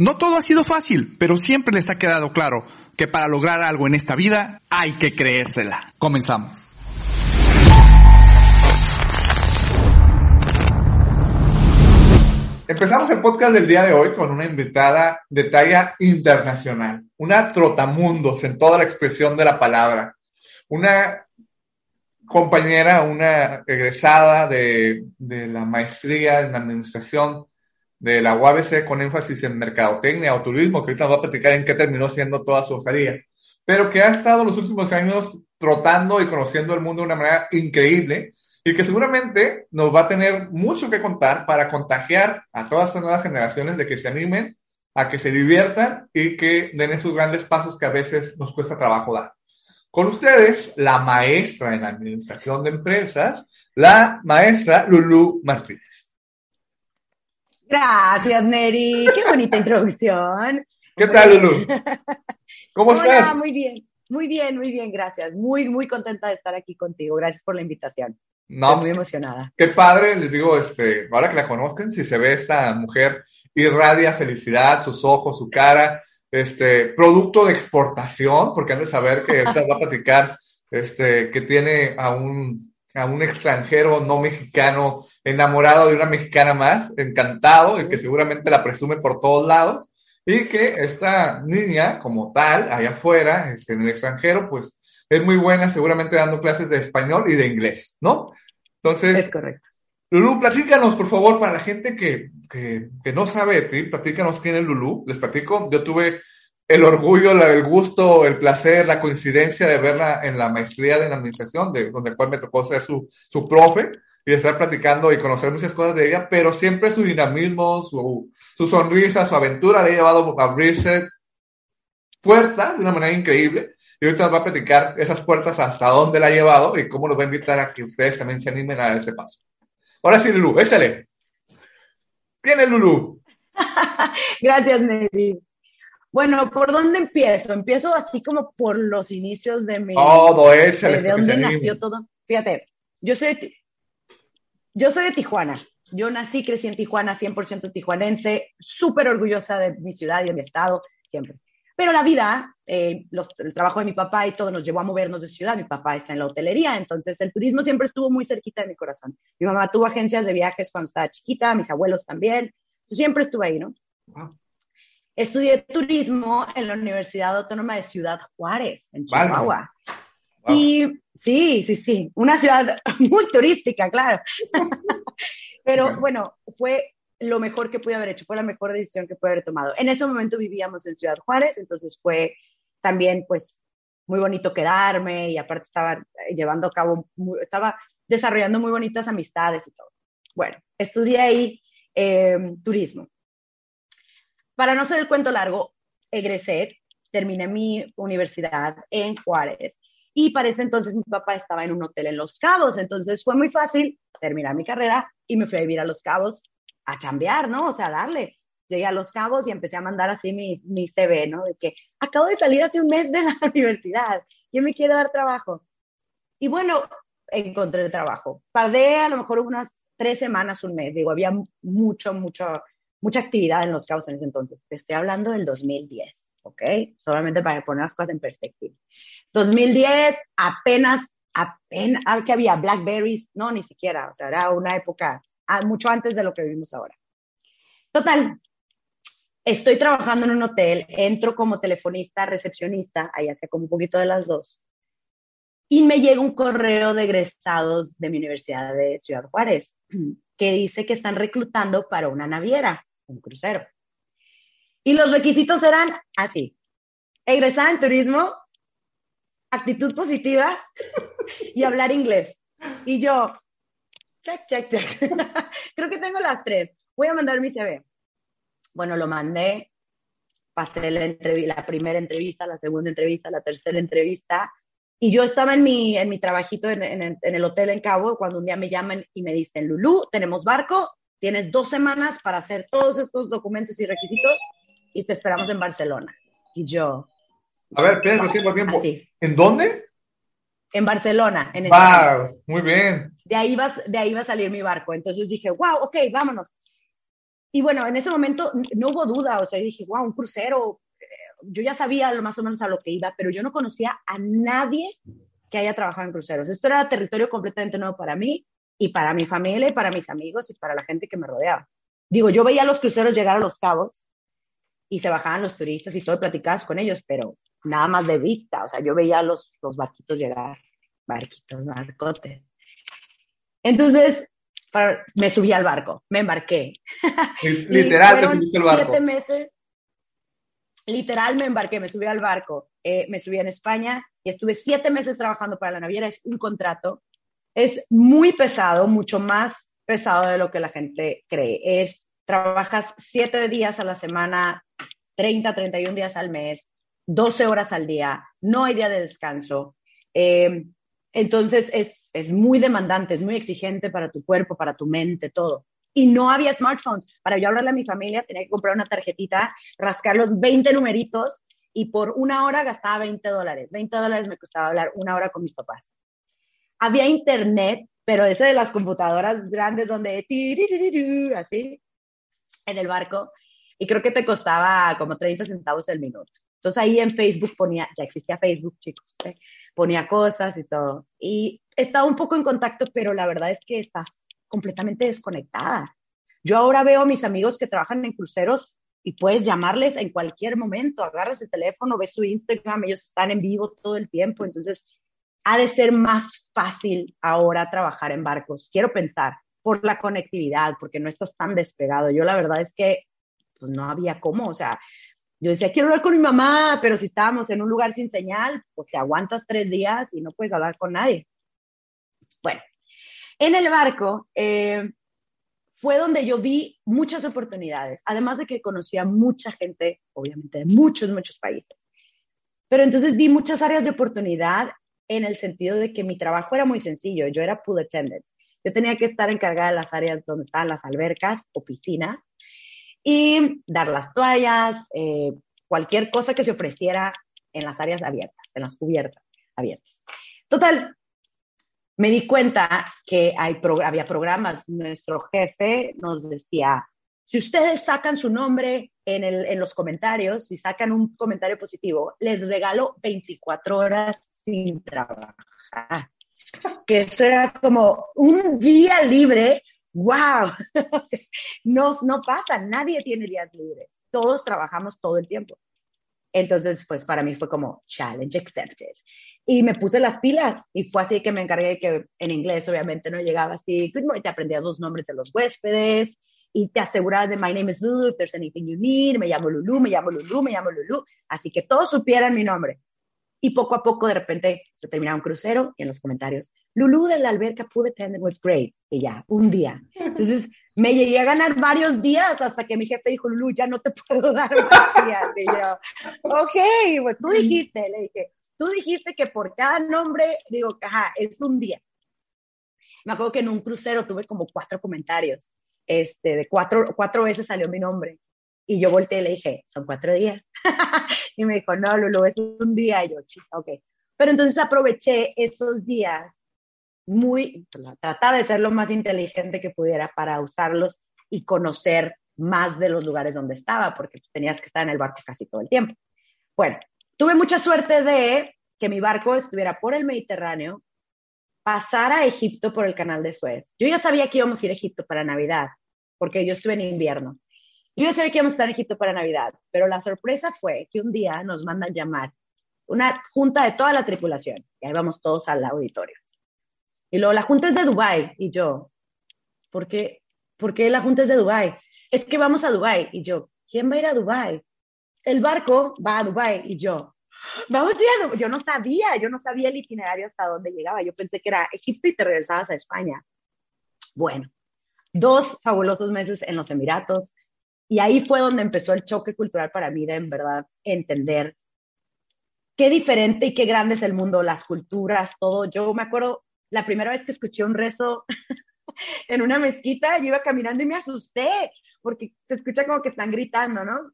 No todo ha sido fácil, pero siempre les ha quedado claro que para lograr algo en esta vida hay que creérsela. Comenzamos. Empezamos el podcast del día de hoy con una invitada de talla internacional, una trotamundos en toda la expresión de la palabra, una compañera, una egresada de, de la maestría en administración de la UABC con énfasis en mercadotecnia o turismo, que ahorita nos va a platicar en qué terminó siendo toda su hojaría, pero que ha estado los últimos años trotando y conociendo el mundo de una manera increíble y que seguramente nos va a tener mucho que contar para contagiar a todas estas nuevas generaciones de que se animen, a que se diviertan y que den esos grandes pasos que a veces nos cuesta trabajo dar. Con ustedes, la maestra en administración de empresas, la maestra Lulu Martínez. Gracias, Neri. Qué bonita introducción. ¿Qué tal, Lulu? ¿Cómo Hola, estás? Muy bien, muy bien, muy bien, gracias. Muy, muy contenta de estar aquí contigo. Gracias por la invitación. No, Estoy muy emocionada. qué padre, les digo, este, ahora que la conozcan, si se ve esta mujer, irradia felicidad, sus ojos, su cara, este, producto de exportación, porque han de saber que ahorita va a platicar, este, que tiene a un, a un extranjero no mexicano enamorado de una mexicana más, encantado, y que seguramente la presume por todos lados, y que esta niña, como tal, allá afuera, este, en el extranjero, pues es muy buena, seguramente dando clases de español y de inglés, ¿no? Entonces, Es correcto. Lulú, platícanos, por favor, para la gente que, que, que no sabe de ti, platícanos quién es Lulú. Les platico, yo tuve el orgullo, la- el gusto, el placer, la coincidencia de verla en la maestría de administración, de, donde cual me tocó ser su, su profe y estar platicando y conocer muchas cosas de ella, pero siempre su dinamismo, su, su sonrisa, su aventura le ha llevado a abrirse puertas de una manera increíble. Y ahorita nos va a platicar esas puertas hasta dónde la ha llevado y cómo nos va a invitar a que ustedes también se animen a dar ese paso. Ahora sí, Lulú, échale. ¿Quién es Lulú? Gracias, Neri. Bueno, ¿por dónde empiezo? Empiezo así como por los inicios de mi... Todo, échale. de, dónde nació todo. Fíjate, yo soy de, yo soy de Tijuana. Yo nací, crecí en Tijuana, 100% tijuanense, súper orgullosa de mi ciudad y de mi estado, siempre. Pero la vida, eh, los- el trabajo de mi papá y todo nos llevó a movernos de ciudad. Mi papá está en la hotelería, entonces el turismo siempre estuvo muy cerquita de mi corazón. Mi mamá tuvo agencias de viajes cuando estaba chiquita, mis abuelos también. Yo siempre estuve ahí, ¿no? Wow. Estudié turismo en la Universidad Autónoma de Ciudad Juárez, en Vale. Chihuahua. Wow. Y sí, sí, sí, una ciudad muy turística, claro. Pero Bueno. bueno, fue lo mejor que pude haber hecho, fue la mejor decisión que pude haber tomado. En ese momento vivíamos en Ciudad Juárez, entonces fue también pues muy bonito quedarme y aparte estaba llevando a cabo, muy- estaba desarrollando muy bonitas amistades y todo. Bueno, estudié ahí eh, turismo. Para no ser el cuento largo, egresé, terminé mi universidad en Juárez y para ese entonces mi papá estaba en un hotel en Los Cabos, entonces fue muy fácil terminar mi carrera y me fui a vivir a Los Cabos a chambear, ¿no? O sea, a darle. Llegué a Los Cabos y empecé a mandar así mi, mi CV, ¿no? De que acabo de salir hace un mes de la universidad, ¿quién me quiere dar trabajo? Y bueno, encontré el trabajo. Tardé a lo mejor unas tres semanas, un mes, digo, había mucho, mucho, mucha actividad en Los Cabos en ese entonces. Te estoy hablando del 2010, ¿ok? Solamente para poner las cosas en perspectiva. 2010, apenas, apenas, que había Blackberries, no, ni siquiera, o sea, era una época ah, mucho antes de lo que vivimos ahora. Total, estoy trabajando en un hotel, entro como telefonista, recepcionista, ahí hacía como un poquito de las dos, y me llega un correo de egresados de mi Universidad de Ciudad Juárez que dice que están reclutando para una naviera, un crucero. Y los requisitos eran así, egresada en turismo, actitud positiva y hablar inglés. Y yo, check, check, check. Creo que tengo las tres. Voy a mandar mi CV. Bueno, lo mandé, pasé la, primera entrevista, la segunda entrevista, la tercera entrevista. Y yo estaba en mi, en mi trabajito en, en, el hotel en Cabo cuando un día me llaman y me dicen, Lulú, tenemos barco, tienes dos semanas para hacer todos estos documentos y requisitos y te esperamos en Barcelona. Y yo... A ver, tiempo, tiempo, tiempo. ¿En dónde? En Barcelona. En wow, muy bien. De ahí, vas, de ahí va a salir mi barco. Entonces dije, wow, ok, vámonos. Y bueno, en ese momento no hubo duda, o sea, dije, wow, un crucero. Eh, yo ya sabía más o menos a lo que iba, pero yo no conocía a nadie que haya trabajado en cruceros. Esto era territorio completamente nuevo para mí y para mi familia y para mis amigos y para la gente que me rodeaba. Digo, yo veía a los cruceros llegar a los cabos y se bajaban los turistas y todo, y platicabas con ellos, pero nada más de vista, o sea, yo veía los, los barquitos llegar, barquitos, barcotes. Entonces, me subí al barco, me embarqué. Literal, te subiste al barco. Siete meses, literal me embarqué, me subí al barco, eh, me subí en España y estuve siete meses trabajando para la naviera, es un contrato, es muy pesado, mucho más pesado de lo que la gente cree. Es, trabajas siete días a la semana, 30, 31 días al mes, 12 horas al día, no hay día de descanso. Eh, entonces es, es muy demandante, es muy exigente para tu cuerpo, para tu mente, todo. Y no había smartphones. Para yo hablarle a mi familia tenía que comprar una tarjetita, rascar los 20 numeritos y por una hora gastaba 20 dólares. 20 dólares me costaba hablar una hora con mis papás. Había internet, pero ese de las computadoras grandes donde así en el barco y creo que te costaba como 30 centavos el minuto. Entonces ahí en Facebook ponía, ya existía Facebook, chicos, ¿eh? ponía cosas y todo. Y estaba un poco en contacto, pero la verdad es que estás completamente desconectada. Yo ahora veo a mis amigos que trabajan en cruceros y puedes llamarles en cualquier momento, agarras el teléfono, ves su Instagram, ellos están en vivo todo el tiempo, entonces ha de ser más fácil ahora trabajar en barcos. Quiero pensar por la conectividad, porque no estás tan despegado. Yo la verdad es que pues no había cómo, o sea, yo decía, quiero hablar con mi mamá, pero si estábamos en un lugar sin señal, pues te aguantas tres días y no puedes hablar con nadie. Bueno, en el barco eh, fue donde yo vi muchas oportunidades, además de que conocía mucha gente, obviamente de muchos, muchos países. Pero entonces vi muchas áreas de oportunidad en el sentido de que mi trabajo era muy sencillo. Yo era pool attendant. Yo tenía que estar encargada de las áreas donde estaban las albercas o piscinas y dar las toallas, eh, cualquier cosa que se ofreciera en las áreas abiertas, en las cubiertas abiertas. Total, me di cuenta que hay había programas, nuestro jefe nos decía, si ustedes sacan su nombre en, el, en los comentarios, y sacan un comentario positivo, les regalo 24 horas sin trabajar. Que eso era como un día libre wow, no, no pasa, nadie tiene días libres, todos trabajamos todo el tiempo. Entonces, pues para mí fue como challenge accepted. Y me puse las pilas y fue así que me encargué que en inglés obviamente no llegaba así, te aprendías los nombres de los huéspedes y te asegurabas de my name is Lulu, if there's anything you need, me llamo Lulu, me llamo Lulu, me llamo Lulu, así que todos supieran mi nombre. Y poco a poco, de repente, se terminaba un crucero y en los comentarios, Lulu de la alberca pude tener was great. Y ya, un día. Entonces, me llegué a ganar varios días hasta que mi jefe dijo, Lulu, ya no te puedo dar más días. Y yo, ok, pues tú dijiste, le dije, tú dijiste que por cada nombre, digo, ajá, es un día. Me acuerdo que en un crucero tuve como cuatro comentarios. Este, de cuatro, cuatro veces salió mi nombre. Y yo volteé y le dije, son cuatro días. y me dijo, no, Lulu, es un día. Y yo, chica, ok. Pero entonces aproveché esos días muy, trataba de ser lo más inteligente que pudiera para usarlos y conocer más de los lugares donde estaba, porque tenías que estar en el barco casi todo el tiempo. Bueno, tuve mucha suerte de que mi barco estuviera por el Mediterráneo, pasar a Egipto por el canal de Suez. Yo ya sabía que íbamos a ir a Egipto para Navidad, porque yo estuve en invierno. Yo sabía que íbamos a estar en Egipto para Navidad, pero la sorpresa fue que un día nos mandan llamar una junta de toda la tripulación, y ahí vamos todos al auditorio. Y luego la junta es de Dubai y yo, ¿por qué, ¿por qué la junta es de Dubai? Es que vamos a Dubai y yo, ¿quién va a ir a Dubai? El barco va a Dubai y yo, vamos a ir a Dubai. Yo no sabía, yo no sabía el itinerario hasta dónde llegaba. Yo pensé que era Egipto y te regresabas a España. Bueno, dos fabulosos meses en los Emiratos y ahí fue donde empezó el choque cultural para mí de en verdad entender qué diferente y qué grande es el mundo, las culturas, todo. Yo me acuerdo la primera vez que escuché un rezo en una mezquita, yo iba caminando y me asusté, porque se escucha como que están gritando, ¿no?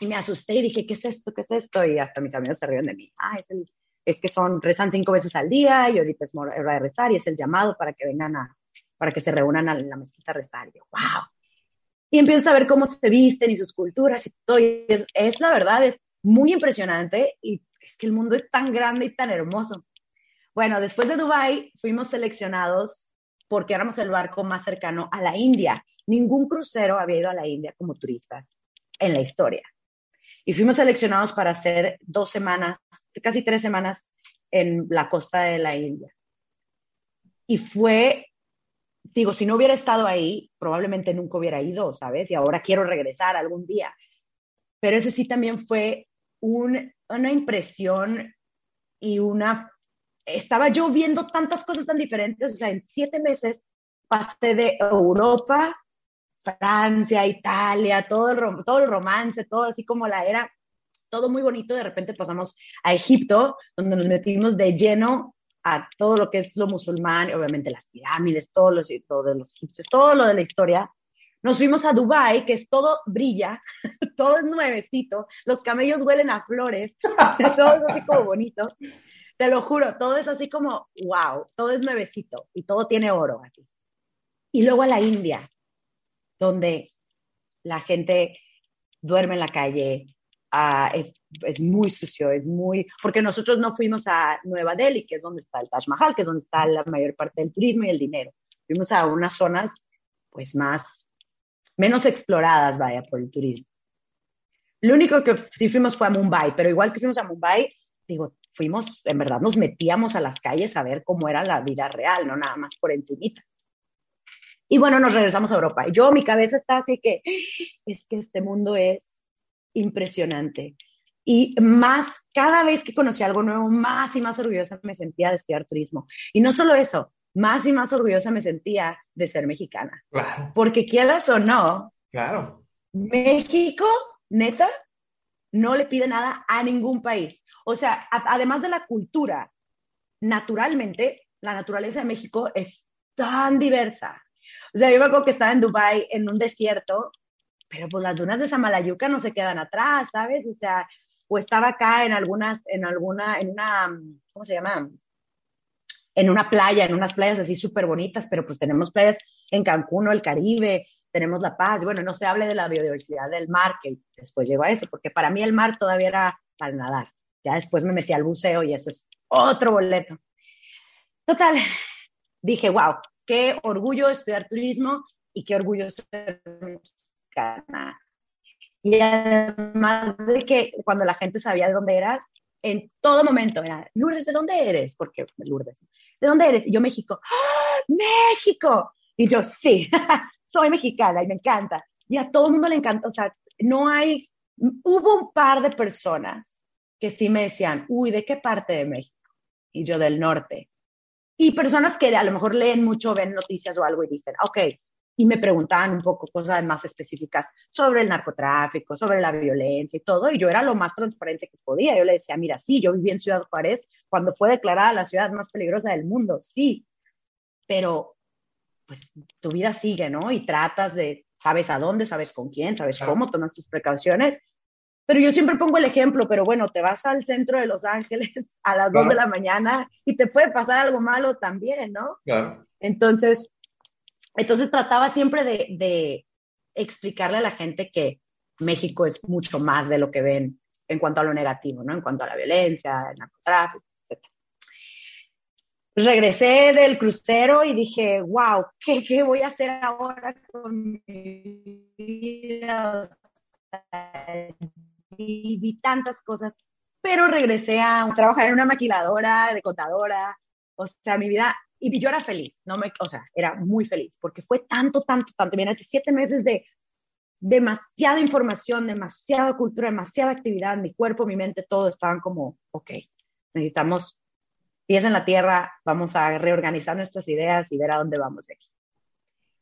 Y me asusté y dije, ¿qué es esto? ¿Qué es esto? Y hasta mis amigos se rieron de mí. Ah, es, el, es que son, rezan cinco veces al día y ahorita es hora de rezar y es el llamado para que vengan a, para que se reúnan a la mezquita a rezar. Y yo, wow. Y empiezo a ver cómo se visten y sus culturas y todo. Y es, es la verdad, es muy impresionante y es que el mundo es tan grande y tan hermoso. Bueno, después de Dubai fuimos seleccionados porque éramos el barco más cercano a la India. Ningún crucero había ido a la India como turistas en la historia. Y fuimos seleccionados para hacer dos semanas, casi tres semanas en la costa de la India. Y fue, digo, si no hubiera estado ahí, probablemente nunca hubiera ido, ¿sabes? Y ahora quiero regresar algún día. Pero ese sí también fue una impresión y una estaba yo viendo tantas cosas tan diferentes, o sea, en siete meses pasé de Europa, Francia, Italia, todo el, todo el romance, todo así como la era, todo muy bonito, de repente pasamos a Egipto, donde nos metimos de lleno a todo lo que es lo musulmán, obviamente las pirámides, todo lo, todo de los egipcios, todo lo de la historia. Nos fuimos a Dubai, que es todo brilla, todo es nuevecito, los camellos huelen a flores, todo es así como bonito. Te lo juro, todo es así como, wow, todo es nuevecito y todo tiene oro aquí. Y luego a la India, donde la gente duerme en la calle, es, es, muy sucio, es muy... Porque nosotros no fuimos a Nueva Delhi, que es donde está el Taj Mahal, que es donde está la mayor parte del turismo y el dinero. Fuimos a unas zonas, pues, más, menos exploradas, vaya, por el turismo. Lo único que sí fuimos fue a Mumbai, pero igual que fuimos a Mumbai, digo, fuimos, en verdad nos metíamos a las calles a ver cómo era la vida real, no nada más por encimita. Y bueno, nos regresamos a Europa. Y yo, mi cabeza está así que, es que este mundo es impresionante. Y más, cada vez que conocí algo nuevo, más y más orgullosa me sentía de estudiar turismo. Y no solo eso, más y más orgullosa me sentía de ser mexicana. Claro. Porque quieras o no, claro. México, neta, no le pide nada a ningún país. O sea, además de la cultura, naturalmente, la naturaleza de México es tan diversa. O sea, yo me acuerdo que estaba en Dubai en un desierto, pero pues las dunas de Samalayuca no se quedan atrás, ¿sabes? O sea, o estaba acá en algunas, en alguna, en una, ¿cómo se llama? En una playa, en unas playas así súper bonitas, pero pues tenemos playas en Cancún el Caribe, tenemos La Paz, bueno, no se hable de la biodiversidad del mar, que después llegó a eso, porque para mí el mar todavía era para nadar. Ya después me metí al buceo y eso es otro boleto. Total, dije, wow, qué orgullo estudiar turismo y qué orgullo ser mexicana. Y además de que cuando la gente sabía de dónde eras, en todo momento era, Lourdes, ¿de dónde eres? Porque Lourdes, ¿de dónde eres? Y yo, México, ¡Ah, México. Y yo, sí, soy mexicana y me encanta. Y a todo el mundo le encanta, o sea, no hay, hubo un par de personas que sí me decían, uy, ¿de qué parte de México? Y yo del norte. Y personas que a lo mejor leen mucho, ven noticias o algo y dicen, ok, y me preguntaban un poco cosas más específicas sobre el narcotráfico, sobre la violencia y todo, y yo era lo más transparente que podía. Yo le decía, mira, sí, yo viví en Ciudad Juárez cuando fue declarada la ciudad más peligrosa del mundo, sí, pero pues tu vida sigue, ¿no? Y tratas de, sabes a dónde, sabes con quién, sabes cómo, tomas tus precauciones. Pero yo siempre pongo el ejemplo, pero bueno, te vas al centro de Los Ángeles a las dos de la mañana y te puede pasar algo malo también, ¿no? Claro. Entonces, entonces trataba siempre de, explicarle a la gente que México es mucho más de lo que ven en cuanto a lo negativo, ¿no? En cuanto a la violencia, el narcotráfico, etc. regresé del crucero y dije, wow, ¿qué, qué voy a hacer ahora con mi vida? y vi tantas cosas, pero regresé a trabajar en una maquiladora, de contadora, o sea, mi vida, y yo era feliz, no me, o sea, era muy feliz, porque fue tanto, tanto, tanto, mira, siete meses de demasiada información, demasiada cultura, demasiada actividad, mi cuerpo, mi mente, todo estaban como, ok, necesitamos pies en la tierra, vamos a reorganizar nuestras ideas y ver a dónde vamos aquí.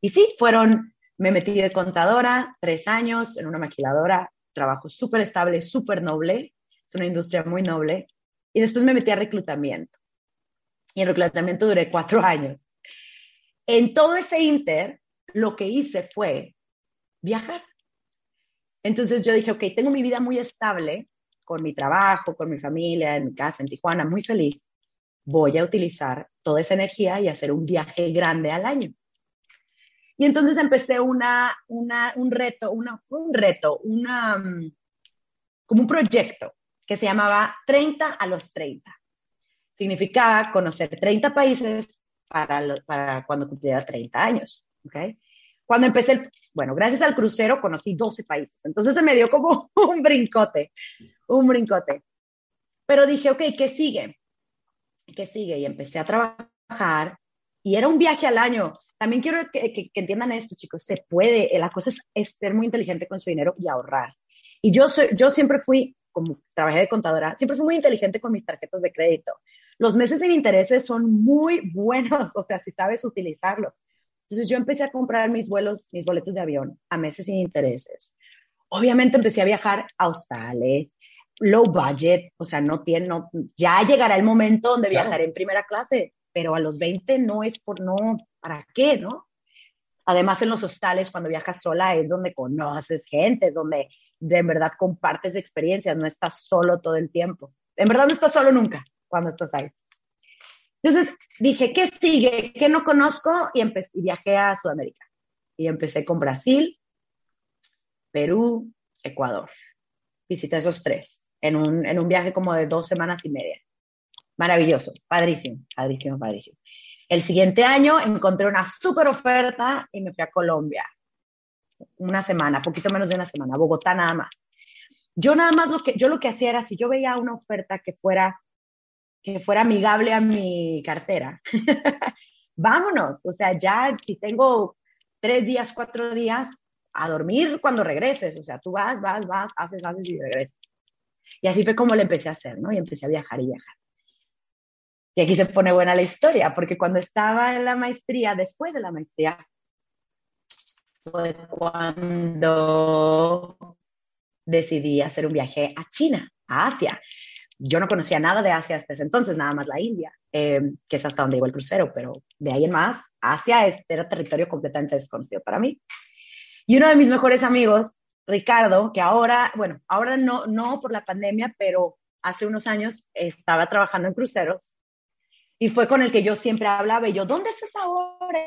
Y sí, fueron, me metí de contadora, tres años en una maquiladora, trabajo súper estable, súper noble, es una industria muy noble, y después me metí a reclutamiento. Y en reclutamiento duré cuatro años. En todo ese inter, lo que hice fue viajar. Entonces yo dije, ok, tengo mi vida muy estable, con mi trabajo, con mi familia, en mi casa, en Tijuana, muy feliz. Voy a utilizar toda esa energía y hacer un viaje grande al año. Y entonces empecé una, una, un reto, una, un reto, una, mm, como un proyecto que se llamaba 30 a los 30. Significaba conocer 30 países para, para cuando cumpliera 30 años. ¿okay? Cuando empecé, el, bueno, gracias al crucero conocí 12 países. Entonces se me dio como un brincote, un brincote. Pero dije, ok, ¿qué sigue? ¿Qué sigue? Y empecé a trabajar y era un viaje al año. También quiero que, entiendan esto, chicos, se puede, la cosa es, ser muy inteligente con su dinero y ahorrar. Y yo, soy, yo siempre fui, como trabajé de contadora, siempre fui muy inteligente con mis tarjetas de crédito. Los meses sin intereses son muy buenos, o sea, si sabes utilizarlos. Entonces yo empecé a comprar mis vuelos, mis boletos de avión a meses sin intereses. Obviamente empecé a viajar a hostales, low budget, o sea, no tiene, no, ya llegará el momento donde viajaré en primera clase, pero a los 20 no es por no, ¿para qué, no? Además, en los hostales, cuando viajas sola, es donde conoces gente, es donde de en verdad compartes experiencias, no estás solo todo el tiempo. En verdad no estás solo nunca cuando estás ahí. Entonces dije, ¿qué sigue? ¿Qué no conozco? Y, empecé, y viajé a Sudamérica. Y empecé con Brasil, Perú, Ecuador. Visité esos tres en un, en un viaje como de dos semanas y media. Maravilloso, padrísimo, padrísimo, padrísimo. El siguiente año encontré una súper oferta y me fui a Colombia. Una semana, poquito menos de una semana, Bogotá nada más. Yo nada más lo que, yo lo que hacía era, si yo veía una oferta que fuera, que fuera amigable a mi cartera, vámonos. O sea, ya si tengo tres días, cuatro días, a dormir cuando regreses. O sea, tú vas, vas, vas, haces, haces y regresas. Y así fue como le empecé a hacer, ¿no? Y empecé a viajar y viajar. Y aquí se pone buena la historia, porque cuando estaba en la maestría, después de la maestría, fue cuando decidí hacer un viaje a China, a Asia. Yo no conocía nada de Asia hasta ese entonces, nada más la India, em, que es hasta donde llegó el crucero, pero de ahí en más, Asia era territorio completamente desconocido para mí. Y uno de mis mejores amigos, Ricardo, que ahora, bueno, ahora no, no por la pandemia, pero hace unos años estaba trabajando en cruceros y fue con el que yo siempre hablaba y yo, ¿dónde estás ahora?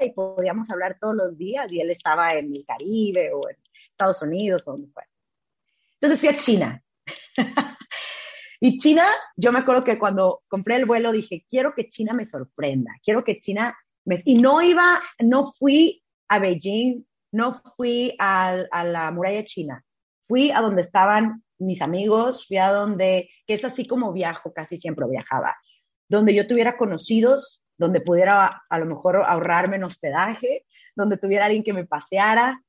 Y podíamos hablar todos los días y él estaba en el Caribe o en Estados Unidos o donde fuera. Entonces fui a China. y China, yo me acuerdo que cuando compré el vuelo dije, quiero que China me sorprenda, quiero que China me... Y no iba, no fui a Beijing, no fui a, la muralla china, fui a donde estaban mis amigos, fui a donde, que es así como viajo, casi siempre viajaba donde yo tuviera conocidos, donde pudiera a lo mejor ahorrarme en hospedaje, donde tuviera alguien que me paseara.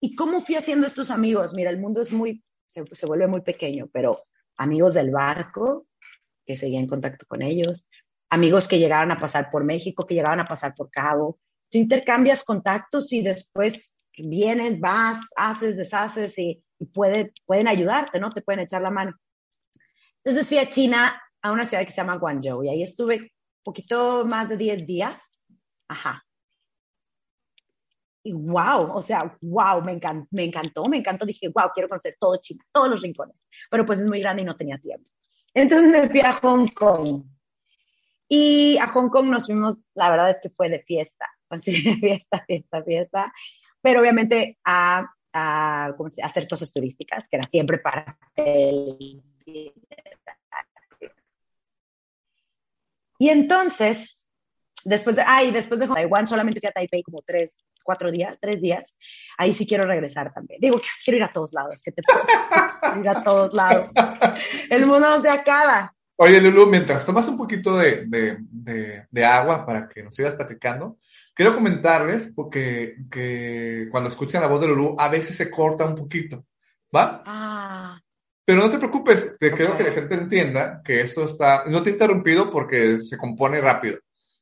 ¿Y cómo fui haciendo estos amigos? Mira, el mundo es muy, se, vuelve muy pequeño, pero amigos del barco, que seguía en contacto con ellos, amigos que llegaban a pasar por México, que llegaban a pasar por Cabo. Tú intercambias contactos y después vienes, vas, haces, deshaces y, pueden ayudarte, ¿no? Te pueden echar la mano. Entonces fui a China a una ciudad que se llama Guangzhou y ahí estuve poquito más de 10 días. Ajá. Y wow, o sea, wow, me, encantó, me encantó, me encantó. Dije, wow, quiero conocer todo China, todos los rincones. Pero pues es muy grande y no tenía tiempo. Entonces me fui a Hong Kong. Y a Hong Kong nos fuimos, la verdad es que fue de fiesta, así de fiesta, fiesta, fiesta. Pero obviamente a, a, a hacer cosas turísticas, que era siempre parte del Y entonces, después de, ay, después de Taiwán solamente fui a Taipei como tres, cuatro días, tres días. Ahí sí quiero regresar también. Digo, quiero ir a todos lados, que te quiero ir a todos lados. El mundo se acaba. Oye, Lulu, mientras tomas un poquito de, de, de, agua para que nos sigas platicando, quiero comentarles porque que cuando escuchan la voz de Lulu a veces se corta un poquito, ¿va? Ah. Pero no te preocupes, te quiero que la gente entienda que esto está, no te he interrumpido porque se compone rápido,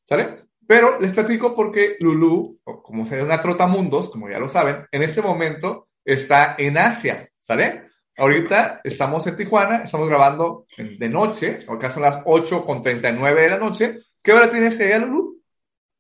¿sale? Pero les platico porque Lulu, como sea una trotamundos, como ya lo saben, en este momento está en Asia, ¿sale? Ahorita estamos en Tijuana, estamos grabando de noche, acá son las 8 con 39 de la noche. ¿Qué hora tienes ella, Lulu?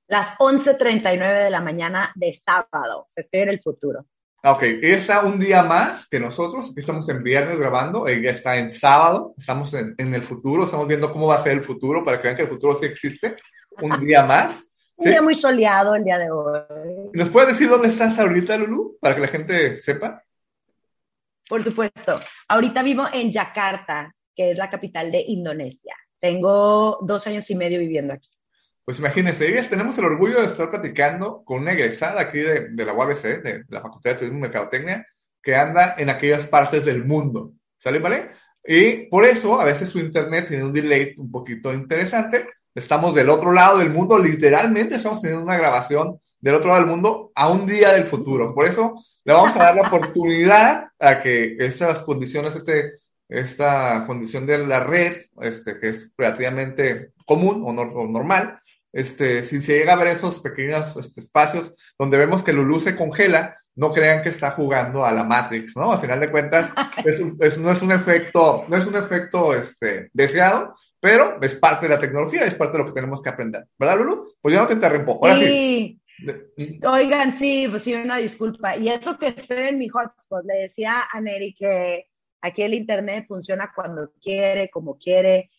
Las 11.39 de la mañana de sábado, se espera en el futuro. Ok, ella está un día más que nosotros, aquí estamos en viernes grabando, ella está en sábado, estamos en, el futuro, estamos viendo cómo va a ser el futuro para que vean que el futuro sí existe, un día más. un día muy soleado el día de hoy. ¿Nos puedes decir dónde estás ahorita, Lulu, para que la gente sepa? Por supuesto, ahorita vivo en Yakarta, que es la capital de Indonesia. Tengo dos años y medio viviendo aquí. Pues imagínense, tenemos el orgullo de estar platicando con una egresada aquí de, la UABC, de, la Facultad de Turismo y Mercadotecnia, que anda en aquellas partes del mundo. ¿Sale, vale? Y por eso a veces su internet tiene un delay un poquito interesante. Estamos del otro lado del mundo, literalmente estamos teniendo una grabación del otro lado del mundo a un día del futuro. Por eso le vamos a dar la oportunidad a que estas condiciones, este, esta condición de la red, este, que es relativamente común o, o normal, este, si se llega a ver esos pequeños este, espacios donde vemos que Lulu se congela, no crean que está jugando a la Matrix, ¿no? Al final de cuentas, es, no es un efecto, no es un efecto este, deseado, pero es parte de la tecnología, es parte de lo que tenemos que aprender. ¿Verdad, Lulu? Pues ya no te interrumpo. Ahora sí. Oigan, sí, pues sí, una disculpa. Y eso que estoy en mi hotspot, le decía a Neri que aquí el Internet funciona cuando quiere, como quiere.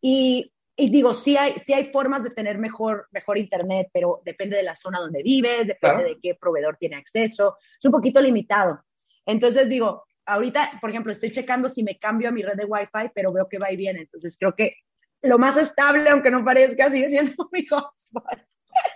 Y y digo, sí hay, sí hay formas de tener mejor, mejor internet, pero depende de la zona donde vives, depende de qué proveedor tiene acceso. Es un poquito limitado. Entonces digo, ahorita, por ejemplo, estoy checando si me cambio a mi red de Wi-Fi, pero veo que va y viene. Entonces creo que lo más estable, aunque no parezca, sigue siendo mi hotspot.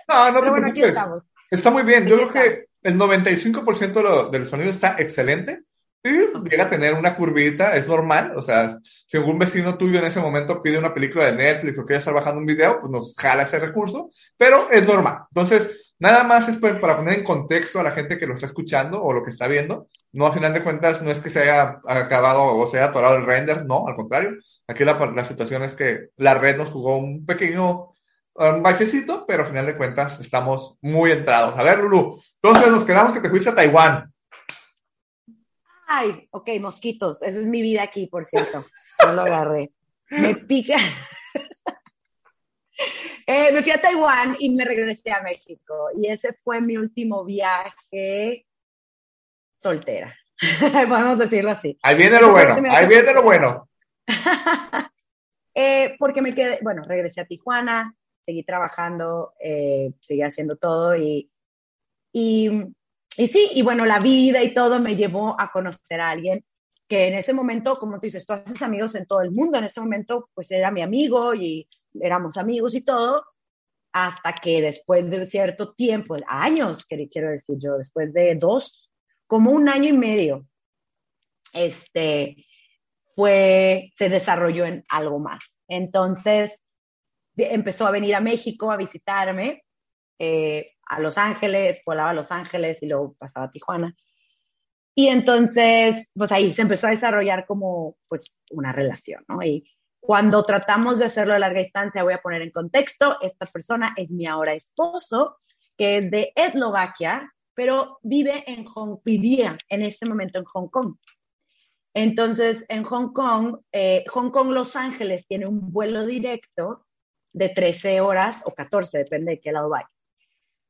No, no te bueno, aquí estamos. Está muy bien. Yo creo que el 95% del sonido está excelente. Sí, llega a tener una curvita, es normal. O sea, si algún vecino tuyo en ese momento pide una película de Netflix o quiere estar bajando un video, pues nos jala ese recurso, pero es normal. Entonces, nada más es para poner en contexto a la gente que lo está escuchando o lo que está viendo. No, a final de cuentas, no es que se haya acabado o se haya atorado el render, no, al contrario. Aquí la, situación es que la red nos jugó un pequeño un pero a final de cuentas estamos muy entrados. A ver, Lulu, entonces nos quedamos que te fuiste a Taiwán. Ay, ok, mosquitos. Esa es mi vida aquí, por cierto. No lo agarré. Me pica. Eh, me fui a Taiwán y me regresé a México. Y ese fue mi último viaje soltera. Podemos decirlo así. Ahí viene lo bueno. Ahí viene lo bueno. Eh, porque me quedé, bueno, regresé a Tijuana, seguí trabajando, eh, seguí haciendo todo y, y y sí, y bueno, la vida y todo me llevó a conocer a alguien que en ese momento, como tú dices, tú haces amigos en todo el mundo, en ese momento pues era mi amigo y éramos amigos y todo, hasta que después de cierto tiempo, años, quiero decir yo, después de dos, como un año y medio, este, fue, se desarrolló en algo más. Entonces, empezó a venir a México a visitarme, eh, a Los Ángeles, volaba a Los Ángeles y luego pasaba a Tijuana. Y entonces, pues ahí se empezó a desarrollar como, pues, una relación, ¿no? Y cuando tratamos de hacerlo a larga distancia, voy a poner en contexto, esta persona es mi ahora esposo, que es de Eslovaquia, pero vive en Hong, vivía en ese momento en Hong Kong. Entonces, en Hong Kong, eh, Hong Kong, Los Ángeles tiene un vuelo directo de 13 horas o 14, depende de qué lado vaya.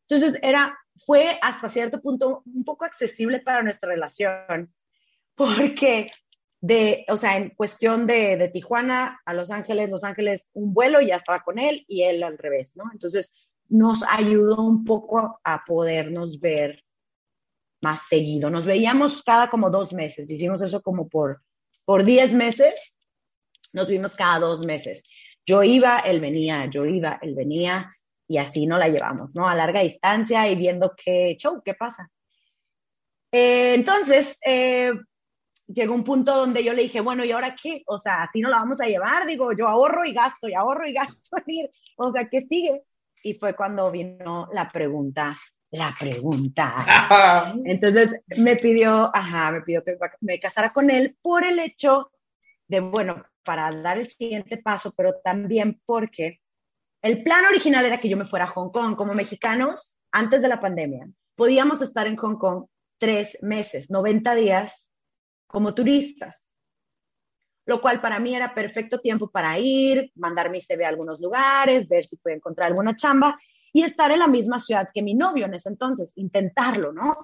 Entonces, era, fue hasta cierto punto un poco accesible para nuestra relación, porque de, o sea, en cuestión de, de, Tijuana a Los Ángeles, Los Ángeles, un vuelo y ya estaba con él y él al revés, ¿no? Entonces, nos ayudó un poco a podernos ver más seguido. Nos veíamos cada como dos meses, hicimos eso como por, por diez meses, nos vimos cada dos meses. Yo iba, él venía, yo iba, él venía, y así no la llevamos, ¿no? A larga distancia y viendo qué show, qué pasa. Eh, entonces, eh, llegó un punto donde yo le dije, bueno, ¿y ahora qué? O sea, así no la vamos a llevar, digo, yo ahorro y gasto, y ahorro y gasto o sea, ¿qué sigue? Y fue cuando vino la pregunta, la pregunta. Entonces me pidió, ajá, me pidió que me casara con él por el hecho de, bueno, para dar el siguiente paso, pero también porque el plan original era que yo me fuera a Hong Kong. Como mexicanos, antes de la pandemia, podíamos estar en Hong Kong tres meses, 90 días como turistas, lo cual para mí era perfecto tiempo para ir, mandar mi CV a algunos lugares, ver si puedo encontrar alguna chamba y estar en la misma ciudad que mi novio en ese entonces, intentarlo, ¿no?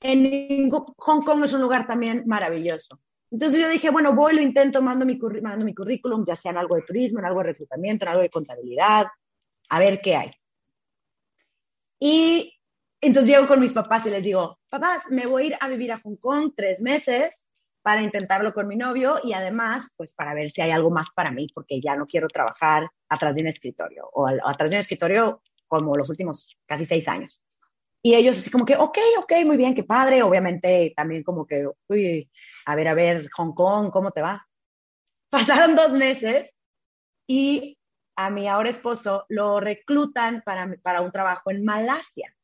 En Hong Kong es un lugar también maravilloso. Entonces yo dije, bueno, voy, lo intento, mando mi, mando mi currículum, ya sea en algo de turismo, en algo de reclutamiento, en algo de contabilidad, a ver qué hay. Y entonces llego con mis papás y les digo, papás, me voy a ir a vivir a Hong Kong tres meses para intentarlo con mi novio y además, pues para ver si hay algo más para mí, porque ya no quiero trabajar atrás de un escritorio o atrás de un escritorio como los últimos casi seis años. Y ellos así como que, ok, ok, muy bien, qué padre. Obviamente también como que, uy, a ver, a ver, Hong Kong, ¿cómo te va? Pasaron dos meses y a mi ahora esposo lo reclutan para, para un trabajo en Malasia.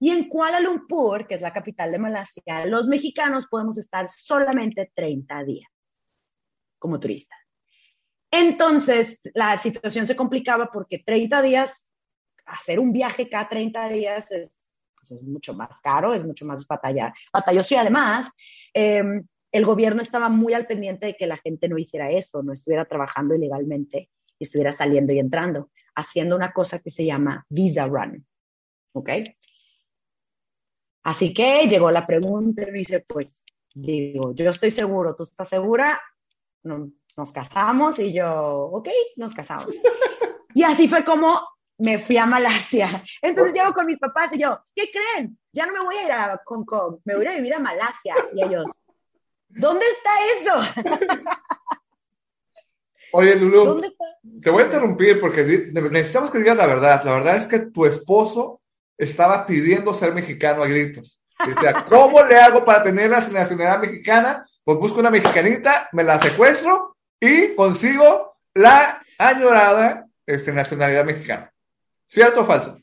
Y en Kuala Lumpur, que es la capital de Malasia, los mexicanos podemos estar solamente 30 días como turistas. Entonces, la situación se complicaba porque 30 días, hacer un viaje cada 30 días es, pues, es mucho más caro, es mucho más batallar, batalloso y además em, el gobierno estaba muy al pendiente de que la gente no hiciera eso, no estuviera trabajando ilegalmente estuviera saliendo y entrando, haciendo una cosa que se llama visa run. ¿Ok? Así que llegó la pregunta y me dice, pues, digo, yo estoy seguro, ¿tú estás segura? nos casamos y yo, ok, nos casamos. y así fue como me fui a Malasia. Entonces llego con mis papás y yo, ¿qué creen? Ya no me voy a ir a Hong Kong, me voy a vivir a Malasia. Y ellos, ¿dónde está eso? Oye, Lulu, te voy a interrumpir porque necesitamos que digas la verdad. La verdad es que tu esposo estaba pidiendo ser mexicano a gritos. ¿cómo le hago para tener la nacionalidad mexicana? Pues busco una mexicanita, me la secuestro y consigo la añorada este, nacionalidad mexicana. ¿Cierto o falso?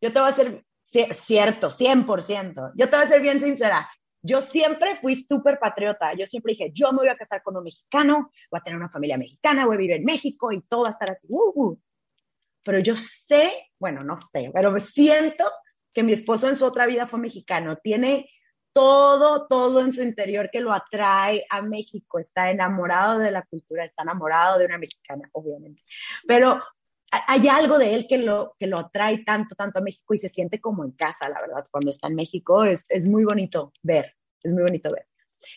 Yo te voy a ser cierto, 100%. Yo te voy a ser bien sincera. Yo siempre fui súper patriota. Yo siempre dije, yo me voy a casar con un mexicano, voy a tener una familia mexicana, voy a vivir en México y todo va a estar así. Uh, uh pero yo sé, bueno, no sé, pero siento que mi esposo en su otra vida fue mexicano, tiene todo, todo en su interior que lo atrae a México, está enamorado de la cultura, está enamorado de una mexicana, obviamente, pero hay algo de él que lo, que lo atrae tanto, tanto a México y se siente como en casa, la verdad, cuando está en México. Es, es muy bonito ver, es muy bonito ver.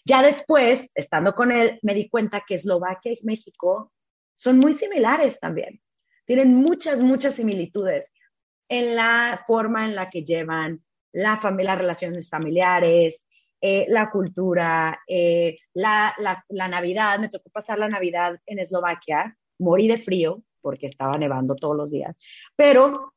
Ya después, estando con él, me di cuenta que Eslovaquia y México son muy similares también tienen muchas, muchas similitudes en la forma en la que llevan la las relaciones familiares, eh, la cultura, eh, la, la, Navidad. Me tocó pasar la Navidad en Eslovaquia, morí de frío porque estaba nevando todos los días, pero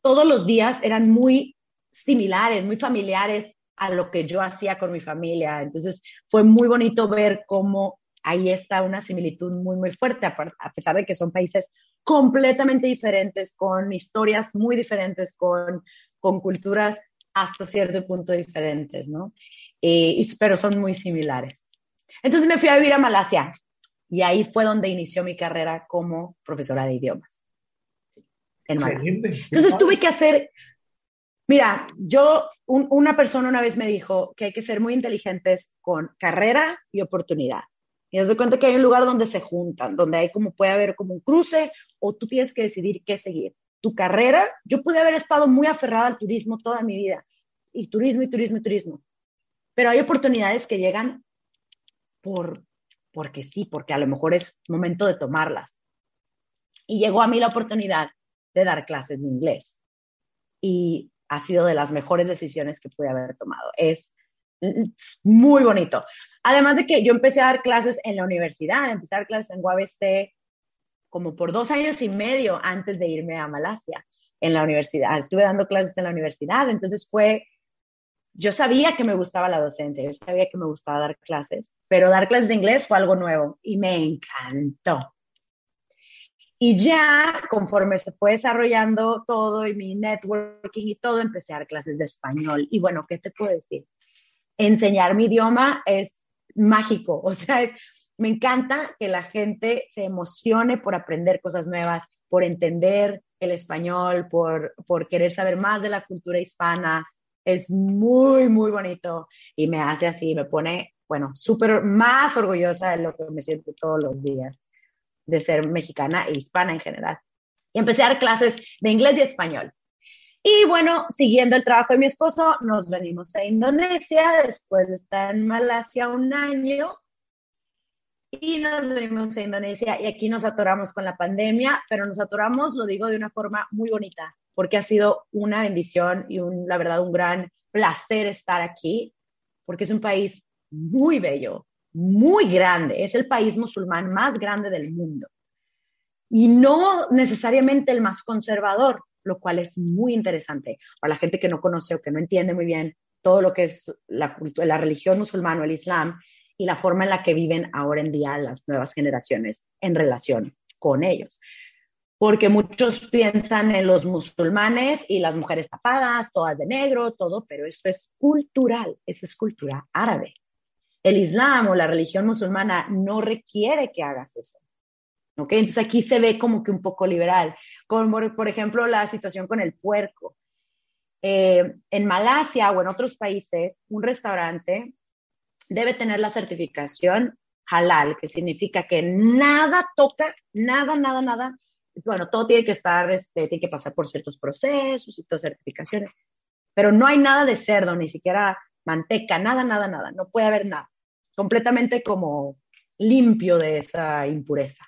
todos los días eran muy similares, muy familiares a lo que yo hacía con mi familia. Entonces fue muy bonito ver cómo ahí está una similitud muy, muy fuerte, a pesar de que son países completamente diferentes, con historias muy diferentes, con, con culturas hasta cierto punto diferentes, ¿no? Eh, pero son muy similares. Entonces me fui a vivir a Malasia y ahí fue donde inició mi carrera como profesora de idiomas. En Malasia. Entonces tuve que hacer, mira, yo, una persona una vez me dijo que hay que ser muy inteligentes con carrera y oportunidad. Y os doy cuenta que hay un lugar donde se juntan, donde hay como puede haber como un cruce o tú tienes que decidir qué seguir. Tu carrera, yo pude haber estado muy aferrada al turismo toda mi vida, y turismo y turismo y turismo, pero hay oportunidades que llegan por, porque sí, porque a lo mejor es momento de tomarlas. Y llegó a mí la oportunidad de dar clases de inglés. Y ha sido de las mejores decisiones que pude haber tomado. Es Muy bonito. Además de que yo empecé a dar clases en la universidad, empecé a dar clases en UABC como por dos años y medio antes de irme a Malasia en la universidad. Estuve dando clases en la universidad, entonces fue, yo sabía que me gustaba la docencia, yo sabía que me gustaba dar clases, pero dar clases de inglés fue algo nuevo y me encantó. Y ya, conforme se fue desarrollando todo y mi networking y todo, empecé a dar clases de español. Y bueno, ¿qué te puedo decir? Enseñar mi idioma es mágico. O sea, me encanta que la gente se emocione por aprender cosas nuevas, por entender el español, por, por querer saber más de la cultura hispana. Es muy, muy bonito y me hace así, me pone, bueno, súper más orgullosa de lo que me siento todos los días de ser mexicana e hispana en general. Y empecé a dar clases de inglés y español. Y bueno, siguiendo el trabajo de mi esposo, nos venimos a Indonesia después de estar en Malasia un año. Y nos venimos a Indonesia y aquí nos atoramos con la pandemia, pero nos atoramos, lo digo de una forma muy bonita, porque ha sido una bendición y la verdad un gran placer estar aquí, porque es un país muy bello, muy grande, es el país musulmán más grande del mundo. Y no necesariamente el más conservador, lo cual es muy interesante para la gente que no conoce o que no entiende muy bien todo lo que es la, la religión musulmana el Islam y la forma en la que viven ahora en día las nuevas generaciones en relación con ellos. Porque muchos piensan en los musulmanes y las mujeres tapadas, todas de negro, todo, pero eso es cultural, esa es cultura árabe. El Islam o la religión musulmana no requiere que hagas eso. ¿Ok? Entonces aquí se ve como que un poco liberal, como por ejemplo la situación con el puerco. Eh, en Malasia o en otros países, un restaurante debe tener la certificación halal, que significa que nada toca, nada, nada, nada. Bueno, todo tiene que estar, este, tiene que pasar por ciertos procesos y todas certificaciones, pero no hay nada de cerdo, ni siquiera manteca, nada, nada, nada, no puede haber nada completamente como limpio de esa impureza.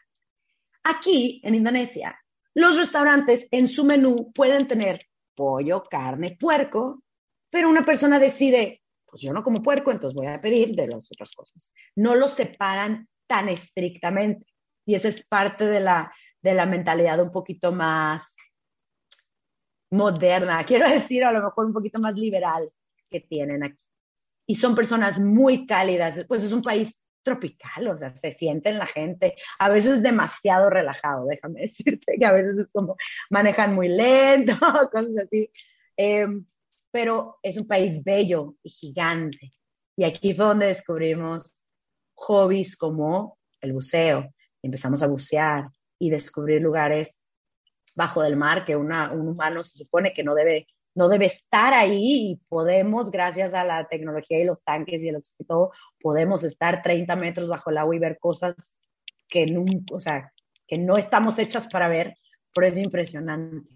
Aquí, en Indonesia, los restaurantes en su menú pueden tener pollo, carne, puerco, pero una persona decide, pues yo no como puerco, entonces voy a pedir de las otras cosas. No los separan tan estrictamente. Y esa es parte de la, de la mentalidad un poquito más moderna, quiero decir, a lo mejor un poquito más liberal que tienen aquí y son personas muy cálidas, pues es un país tropical, o sea, se sienten la gente, a veces demasiado relajado, déjame decirte, que a veces es como manejan muy lento, cosas así, em, pero es un país bello y gigante. Y aquí fue donde descubrimos hobbies como el buceo, empezamos a bucear y descubrir lugares bajo del mar que un humano se supone que no debe no debe estar ahí y podemos, gracias a la tecnología y los tanques y el todo, podemos estar 30 metros bajo el agua y ver cosas que no, o sea, que no estamos hechas para ver, pero es impresionante.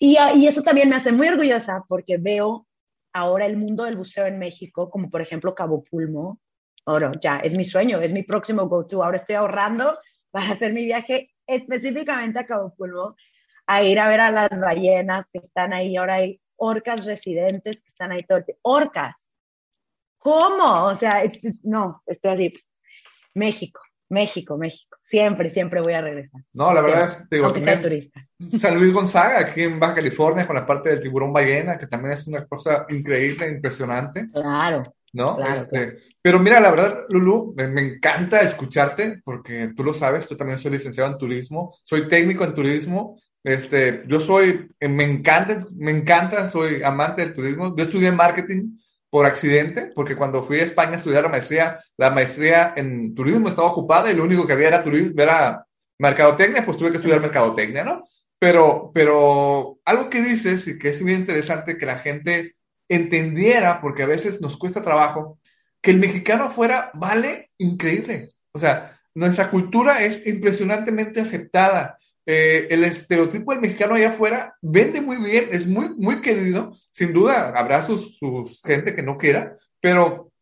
Y, y eso también me hace muy orgullosa porque veo ahora el mundo del buceo en México, como por ejemplo Cabo Pulmo. Ahora, ya, es mi sueño, es mi próximo go-to. Ahora estoy ahorrando para hacer mi viaje específicamente a Cabo Pulmo, a ir a ver a las ballenas que están ahí. Ahora hay orcas residentes que están ahí todo el tiempo. Orcas. ¿Cómo? O sea, no, estoy así. México, México, México. Siempre, siempre voy a regresar. No, la verdad digo, aunque sea turista. San Luis Gonzaga, aquí en Baja California, con la parte del tiburón ballena, que también es una cosa increíble, impresionante. Claro. ¿no? Este, pero mira, la verdad, Lulu, me, me, encanta escucharte porque tú lo sabes, tú también soy licenciado en turismo, soy técnico en turismo este, yo soy, eh, me encanta, me encanta, soy amante del turismo. Yo estudié marketing por accidente, porque cuando fui a España a estudiar la maestría, la maestría en turismo estaba ocupada y lo único que había era turismo, era mercadotecnia, pues tuve que estudiar mercadotecnia, ¿no? Pero, pero algo que dices y que es bien interesante que la gente entendiera, porque a veces nos cuesta trabajo, que el mexicano afuera vale increíble. O sea, nuestra cultura es impresionantemente aceptada. Eh, el estereotipo del mexicano allá afuera vende muy bien, es muy, muy querido. Sin duda, habrá sus, gente que no quiera, pero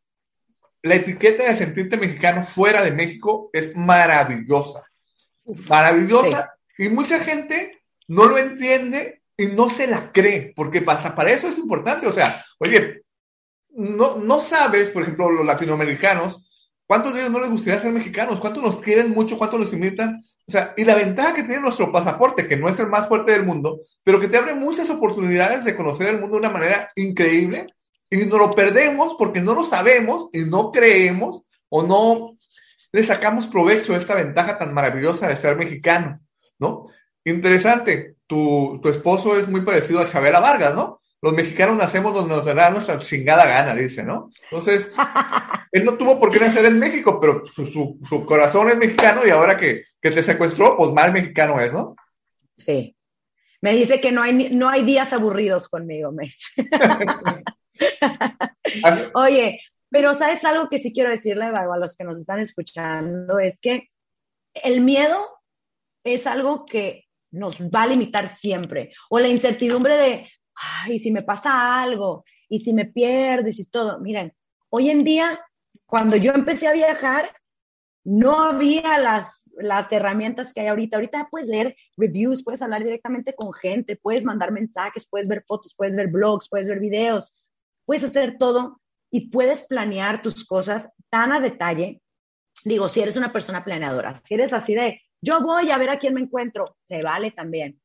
la etiqueta de sentirte mexicano fuera de México es maravillosa. Maravillosa. Y mucha gente no lo entiende y no se la cree, porque hasta para eso es importante. O sea, oye, no, no sabes, por ejemplo, los latinoamericanos, ¿cuántos de ellos no les gustaría ser mexicanos? ¿Cuántos nos quieren mucho? ¿Cuántos los imitan? O sea, y la ventaja que tiene nuestro pasaporte, que no es el más fuerte del mundo, pero que te abre muchas oportunidades de conocer el mundo de una manera increíble, y nos lo perdemos porque no lo sabemos y no creemos o no le sacamos provecho a esta ventaja tan maravillosa de ser mexicano, ¿no? Interesante, tu, tu esposo es muy parecido a Chabela Vargas, ¿no? Los mexicanos nacemos donde nos da nuestra chingada gana, dice, ¿no? Entonces, él no tuvo por qué nacer en México, pero su, su, su corazón es mexicano y ahora que, que, te secuestró, pues mal mexicano es, ¿no? Sí. Me dice que no hay, no hay días aburridos conmigo, Mitch. Oye, pero ¿sabes algo que sí quiero decirle a los que nos están escuchando? Es que el miedo es algo que nos va a limitar siempre. O la incertidumbre de, ay, si me pasa algo, y si me pierdo, y si todo. Miren, hoy en día cuando yo empecé a viajar, no había las, las herramientas que hay ahorita. Ahorita puedes leer reviews, puedes hablar directamente con gente, puedes mandar mensajes, puedes ver fotos, puedes ver blogs, puedes ver videos, puedes hacer todo y puedes planear tus cosas tan a detalle. Digo, si eres una persona planeadora, si eres así de, yo voy a ver a quién me encuentro, se vale también.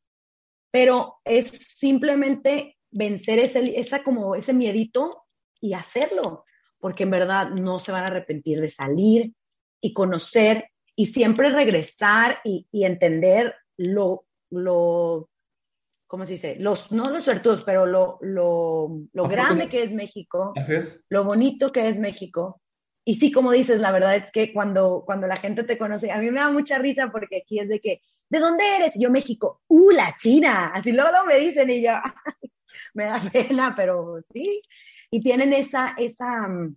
Pero es simplemente vencer ese, esa como ese miedito y hacerlo porque en verdad no se van a arrepentir de salir y conocer y siempre regresar y, entender lo, lo, ¿cómo se dice? Los, no los suertudos, pero lo, lo, lo grande que es México, lo bonito que es México. Y sí, como dices, la verdad es que cuando, cuando la gente te conoce, a mí me da mucha risa porque aquí es de que, ¿de dónde eres? yo, México, ¡uh, la China! Así luego, luego me dicen y yo, me da pena, pero sí, y tienen esa, esa, mm,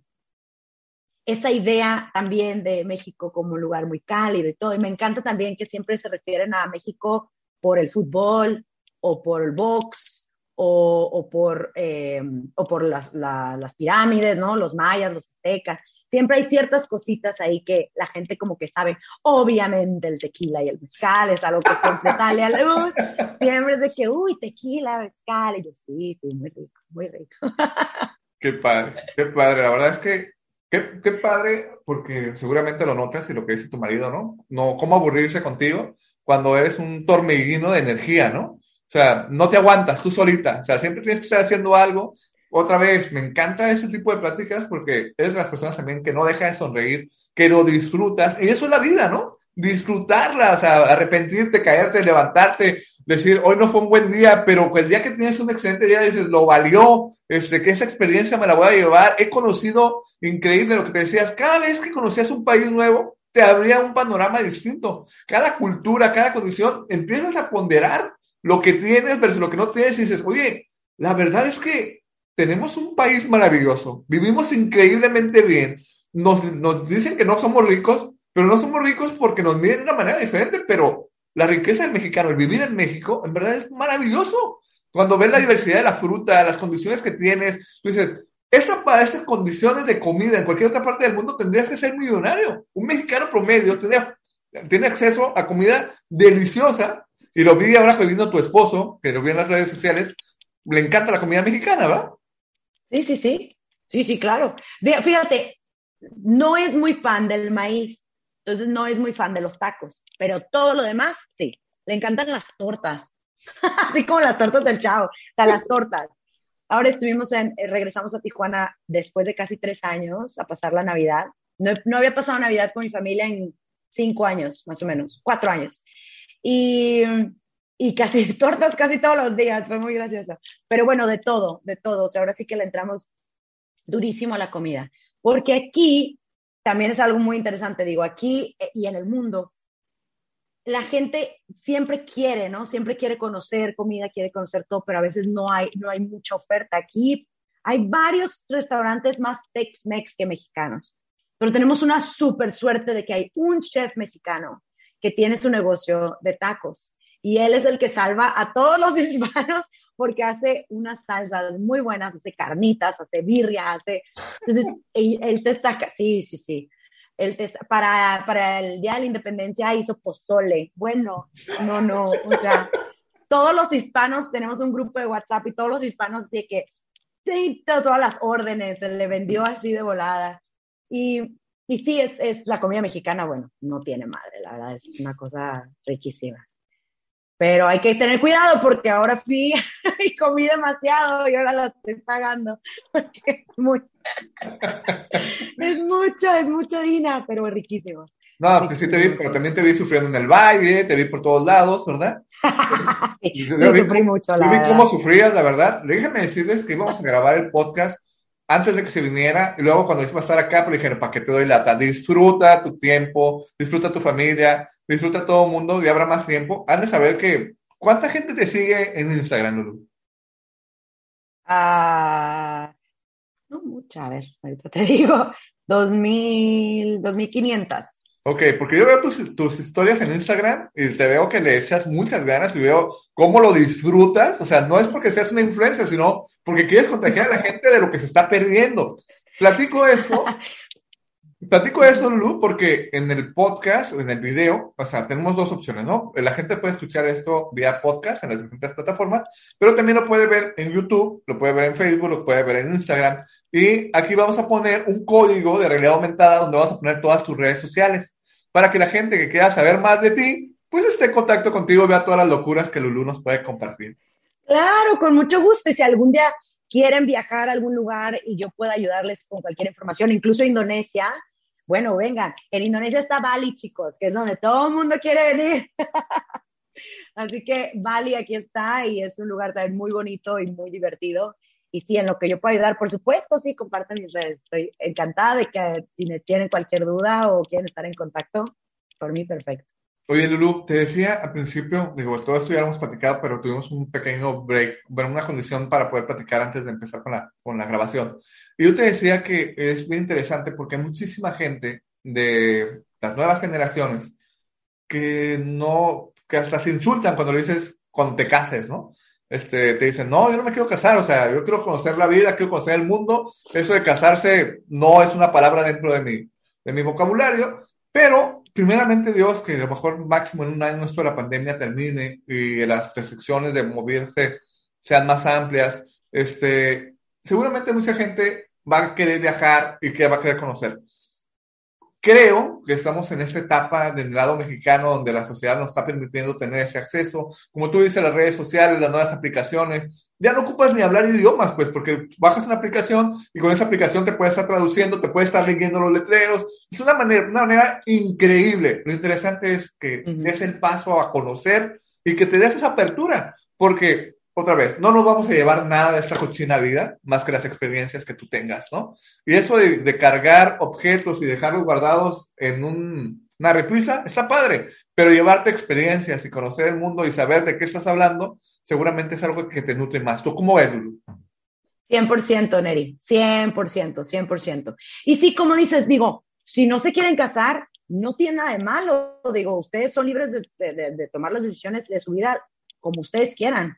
esa idea también de México como un lugar muy cálido y todo. Y me encanta también que siempre se refieren a México por el fútbol o por el box o, o por, eh, o por las, las, pirámides, ¿no? Los mayas, los aztecas. Siempre hay ciertas cositas ahí que la gente como que sabe. Obviamente el tequila y el mezcal es algo que siempre sale a la luz. Siempre es de que, uy, tequila, mezcal. Y yo, sí, sí, muy rico, muy rico. Qué padre, qué padre. La verdad es que qué, qué padre, porque seguramente lo notas y lo que dice tu marido, ¿no? No, cómo aburrirse contigo cuando eres un tormiguino de energía, ¿no? O sea, no te aguantas tú solita. O sea, siempre tienes que estar haciendo algo. Otra vez, me encanta ese tipo de pláticas porque eres de las personas también que no deja de sonreír, que lo disfrutas. Y eso es la vida, ¿no? Disfrutarla, o sea, arrepentirte, caerte, levantarte, decir, hoy no fue un buen día, pero el día que tienes un excelente día dices, lo valió, este, que esa experiencia me la voy a llevar. He conocido, increíble lo que te decías, cada vez que conocías un país nuevo, te abría un panorama distinto. Cada cultura, cada condición, empiezas a ponderar lo que tienes versus lo que no tienes y dices, oye, la verdad es que tenemos un país maravilloso, vivimos increíblemente bien. Nos, nos dicen que no somos ricos, pero no somos ricos porque nos miden de una manera diferente, pero la riqueza del mexicano, el vivir en México, en verdad es maravilloso. Cuando ves la diversidad de la fruta, las condiciones que tienes, tú dices, esta para estas condiciones de comida en cualquier otra parte del mundo tendrías que ser millonario. Un mexicano promedio tendría, tiene acceso a comida deliciosa y lo vi ahora viendo tu esposo, que lo vi en las redes sociales, le encanta la comida mexicana, ¿va? Sí, sí, sí. Sí, sí, claro. Fíjate, no es muy fan del maíz, entonces no es muy fan de los tacos, pero todo lo demás, sí. Le encantan las tortas. así como las tortas del chavo, o sea, las tortas. Ahora estuvimos en, eh, regresamos a Tijuana después de casi tres años a pasar la Navidad. No, no, había pasado Navidad con mi familia en cinco años, más o menos, cuatro años. Y, y casi tortas casi todos los días, fue muy gracioso. Pero bueno, de todo, de todo. O sea, ahora sí que le entramos durísimo a la comida. Porque aquí también es algo muy interesante, digo, aquí eh, y en el mundo, la gente siempre quiere, ¿no? Siempre quiere conocer comida, quiere conocer todo, pero a veces no hay, no hay mucha oferta. Aquí hay varios restaurantes más Tex-Mex que mexicanos, pero tenemos una súper suerte de que hay un chef mexicano que tiene su negocio de tacos y él es el que salva a todos los hispanos porque hace unas salsas muy buenas, hace carnitas, hace birria, hace... Entonces, él, te saca, sí, sí, sí el para, para el Día de la Independencia hizo pozole. Bueno, no, no, o sea, todos los hispanos tenemos un grupo de WhatsApp y todos los hispanos así que todas las órdenes, se le vendió así de volada. Y, y sí, es, es la comida mexicana, bueno, no tiene madre, la verdad, es una cosa riquísima. Pero hay que tener cuidado porque ahora fui y comí demasiado y ahora lo estoy pagando. Porque es, muy, es mucho, es mucha harina, pero riquísimo. No, pues sí te vi, pero también te vi sufriendo en el baile, te vi por todos lados, ¿verdad? sí, sufrí mucho, la vi cómo sufrías, la verdad. Déjenme decirles que íbamos a grabar el podcast antes de que se viniera, y luego cuando iba a estar acá, pues dijeron, ¿para qué te doy lata? Disfruta tu tiempo, disfruta tu familia, disfruta todo el mundo y habrá más tiempo. Han de saber que, ¿cuánta gente te sigue en Instagram, Lulu? Ah, no mucha, a ver, ahorita te digo, 2000, 2500. Ok, porque yo veo tus, tus, historias en Instagram y te veo que le echas muchas ganas y veo cómo lo disfrutas. O sea, no es porque seas una influencia, sino porque quieres contagiar a la gente de lo que se está perdiendo. Platico esto Platico eso, Lulu, porque en el podcast, en el video, o sea, tenemos dos opciones, ¿no? La gente puede escuchar esto vía podcast en las diferentes plataformas, pero también lo puede ver en YouTube, lo puede ver en Facebook, lo puede ver en Instagram. Y aquí vamos a poner un código de realidad aumentada donde vas a poner todas tus redes sociales para que la gente que quiera saber más de ti, pues esté en contacto contigo, vea todas las locuras que Lulu nos puede compartir. Claro, con mucho gusto. Y si algún día quieren viajar a algún lugar y yo pueda ayudarles con cualquier información, incluso Indonesia, bueno, vengan, en Indonesia está Bali, chicos, que es donde todo el mundo quiere venir. Así que Bali aquí está y es un lugar también muy bonito y muy divertido. Y sí, en lo que yo pueda ayudar, por supuesto, sí, compartan mis redes. Estoy encantada de que si tienen cualquier duda o quieren estar en contacto, por mí perfecto. Oye, Lulu, te decía al principio, digo, todo esto ya lo hemos platicado, pero tuvimos un pequeño break, bueno, una condición para poder platicar antes de empezar con la, con la grabación. Y yo te decía que es bien interesante porque hay muchísima gente de las nuevas generaciones que no, que hasta se insultan cuando le dices, cuando te cases, ¿no? Este, te dicen, no, yo no me quiero casar, o sea, yo quiero conocer la vida, quiero conocer el mundo. Eso de casarse no es una palabra dentro de mi, de mi vocabulario, pero primeramente Dios, que a lo mejor máximo en un año esto de la pandemia termine y las restricciones de moverse sean más amplias, este, seguramente mucha gente va a querer viajar y que va a querer conocer. Creo que estamos en esta etapa del lado mexicano donde la sociedad nos está permitiendo tener ese acceso. Como tú dices, las redes sociales, las nuevas aplicaciones, ya no ocupas ni hablar idiomas, pues, porque bajas una aplicación y con esa aplicación te puedes estar traduciendo, te puedes estar leyendo los letreros. Es una manera, una manera increíble. Lo interesante es que des el paso a conocer y que te des esa apertura, porque otra vez, no nos vamos a llevar nada de esta cochina vida más que las experiencias que tú tengas, ¿no? Y eso de, cargar objetos y dejarlos guardados en una repisa está padre, pero llevarte experiencias y conocer el mundo y saber de qué estás hablando, seguramente es algo que te nutre más. ¿Tú cómo ves, Lulu? 100%, Neri, 100%, 100%. Y sí, como dices, digo, si no se quieren casar, no tiene nada de malo. Digo, ustedes son libres de tomar las decisiones de su vida como ustedes quieran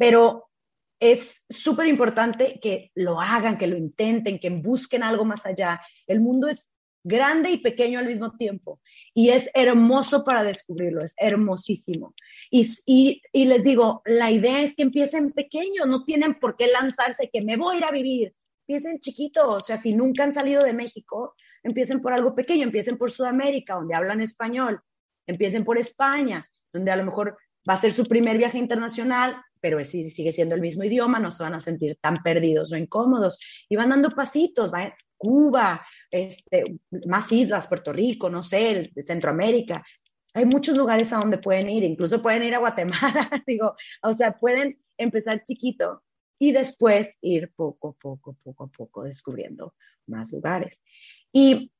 pero es súper importante que lo hagan, que lo intenten, que busquen algo más allá. El mundo es grande y pequeño al mismo tiempo y es hermoso para descubrirlo, es hermosísimo. Y, les digo, la idea es que empiecen pequeños, no tienen por qué lanzarse que me voy a ir a vivir. Empiecen chiquitos, o sea, si nunca han salido de México, empiecen por algo pequeño, empiecen por Sudamérica, donde hablan español, empiecen por España, donde a lo mejor va a ser su primer viaje internacional, pero si sigue siendo el mismo idioma, no se van a sentir tan perdidos o incómodos. Y van dando pasitos, va Cuba, este, más islas, Puerto Rico, no sé, Centroamérica. Hay muchos lugares a donde pueden ir, incluso pueden ir a Guatemala, digo, o sea, pueden empezar chiquito y después ir poco poco, poco a poco descubriendo más lugares. Y,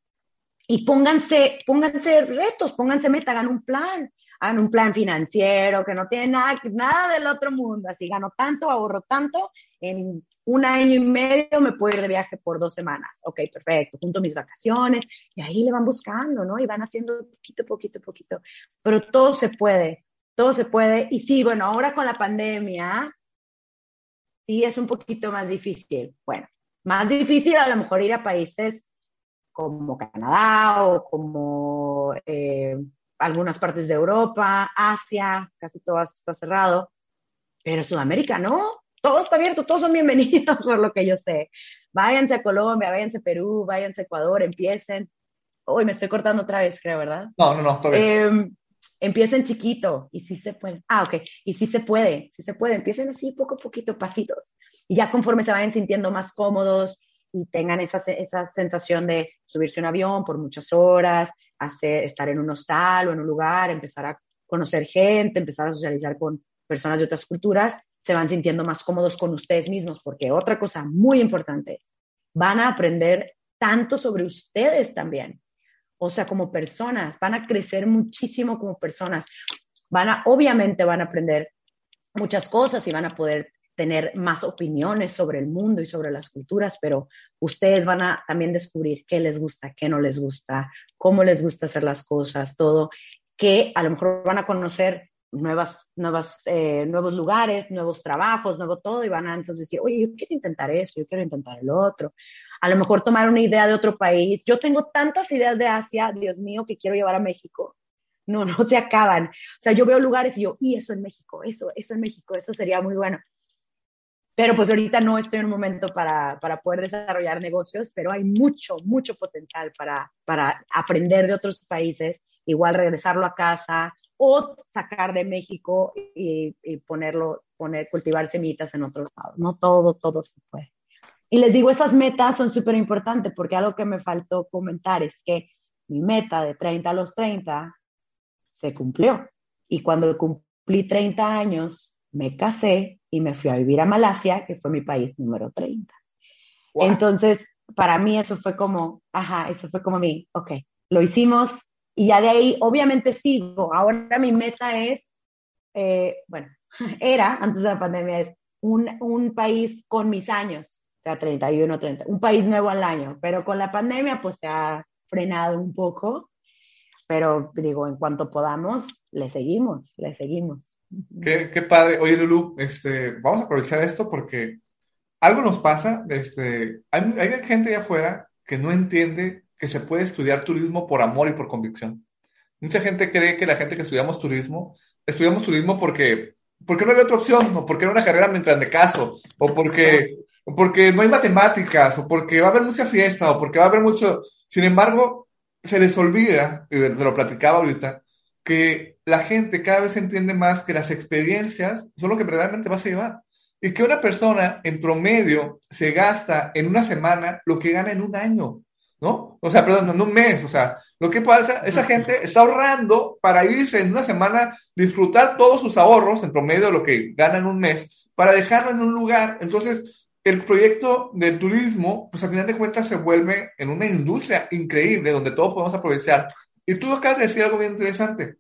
y pónganse, pónganse retos, pónganse meta, hagan un plan hagan un plan financiero que no tiene nada, nada del otro mundo, así gano tanto, ahorro tanto, en un año y medio me puedo ir de viaje por dos semanas. Ok, perfecto, junto mis vacaciones y ahí le van buscando, ¿no? Y van haciendo poquito, poquito, poquito. Pero todo se puede, todo se puede. Y sí, bueno, ahora con la pandemia, sí es un poquito más difícil. Bueno, más difícil a lo mejor ir a países como Canadá o como eh, algunas partes de Europa, Asia, casi todo está cerrado, pero Sudamérica no. todo está abierto, todos son bienvenidos por lo que yo sé. Váyanse a Colombia, váyanse a Perú, váyanse a Ecuador, empiecen. Uy, me estoy cortando otra vez, creo, ¿verdad? No, no, no, todavía. Eh, empiecen chiquito y sí se puede. Ah, ok. Y sí se puede, sí se puede. Empiecen así poco a poquito, pasitos. Y ya conforme se vayan sintiendo más cómodos y tengan esa, esa sensación de subirse a un avión por muchas horas, hacer, estar en un hostal o en un lugar, empezar a conocer gente, empezar a socializar con personas de otras culturas, se van sintiendo más cómodos con ustedes mismos, porque otra cosa muy importante es, van a aprender tanto sobre ustedes también. O sea, como personas, van a crecer muchísimo como personas, van a, obviamente van a aprender muchas cosas y van a poder tener más opiniones sobre el mundo y sobre las culturas, pero ustedes van a también descubrir qué les gusta, qué no les gusta, cómo les gusta hacer las cosas, todo, que a lo mejor van a conocer nuevas, nuevas, eh, nuevos lugares, nuevos trabajos, nuevo todo, y van a entonces decir, oye, yo quiero intentar eso, yo quiero intentar el otro a lo mejor tomar una idea de otro país. Yo tengo tantas ideas de Asia, Dios mío, que quiero llevar a México. No, no se acaban. O sea, yo veo lugares y yo, y eso en México, eso, eso en México, eso sería muy bueno. Pero pues ahorita no estoy en un momento para, para poder desarrollar negocios, pero hay mucho, mucho potencial para, para aprender de otros países, igual regresarlo a casa o sacar de México y, y ponerlo, poner, cultivar semillitas en otros lados. No todo, todo se puede. Y les digo, esas metas son súper importantes porque algo que me faltó comentar es que mi meta de 30 a los 30 se cumplió. Y cuando cumplí 30 años, me casé y me fui a vivir a Malasia, que fue mi país número 30. Entonces, para mí eso fue como, ajá, eso fue como mi, ok, lo hicimos y ya de ahí, obviamente sigo. Ahora mi meta es, eh, bueno, era, antes de la pandemia, es un, un país con mis años o sea, 31, 30, un país nuevo al año, pero con la pandemia pues se ha frenado un poco, pero digo, en cuanto podamos, le seguimos, le seguimos. Qué, padre. Oye, Lulu, este, vamos a aprovechar esto porque algo nos pasa, este, hay, hay gente allá afuera que no entiende que se puede estudiar turismo por amor y por convicción. Mucha gente cree que la gente que estudiamos turismo, estudiamos turismo porque, porque no había otra opción, o porque era una carrera mientras me caso, o porque porque no hay matemáticas, o porque va a haber mucha fiesta, o porque va a haber mucho... Sin embargo, se les olvida, y te lo platicaba ahorita, que la gente cada vez entiende más que las experiencias son lo que verdaderamente vas a llevar. Y que una persona en promedio se gasta en una semana lo que gana en un año, ¿no? O sea, perdón, en un mes. O sea, lo que pasa, esa gente está ahorrando para irse en una semana, disfrutar todos sus ahorros en promedio de lo que gana en un mes, para dejarlo en un lugar. Entonces, el proyecto del turismo, pues al final de cuentas se vuelve en una industria increíble donde todos podemos aprovechar. Y tú acabas de decir algo bien interesante.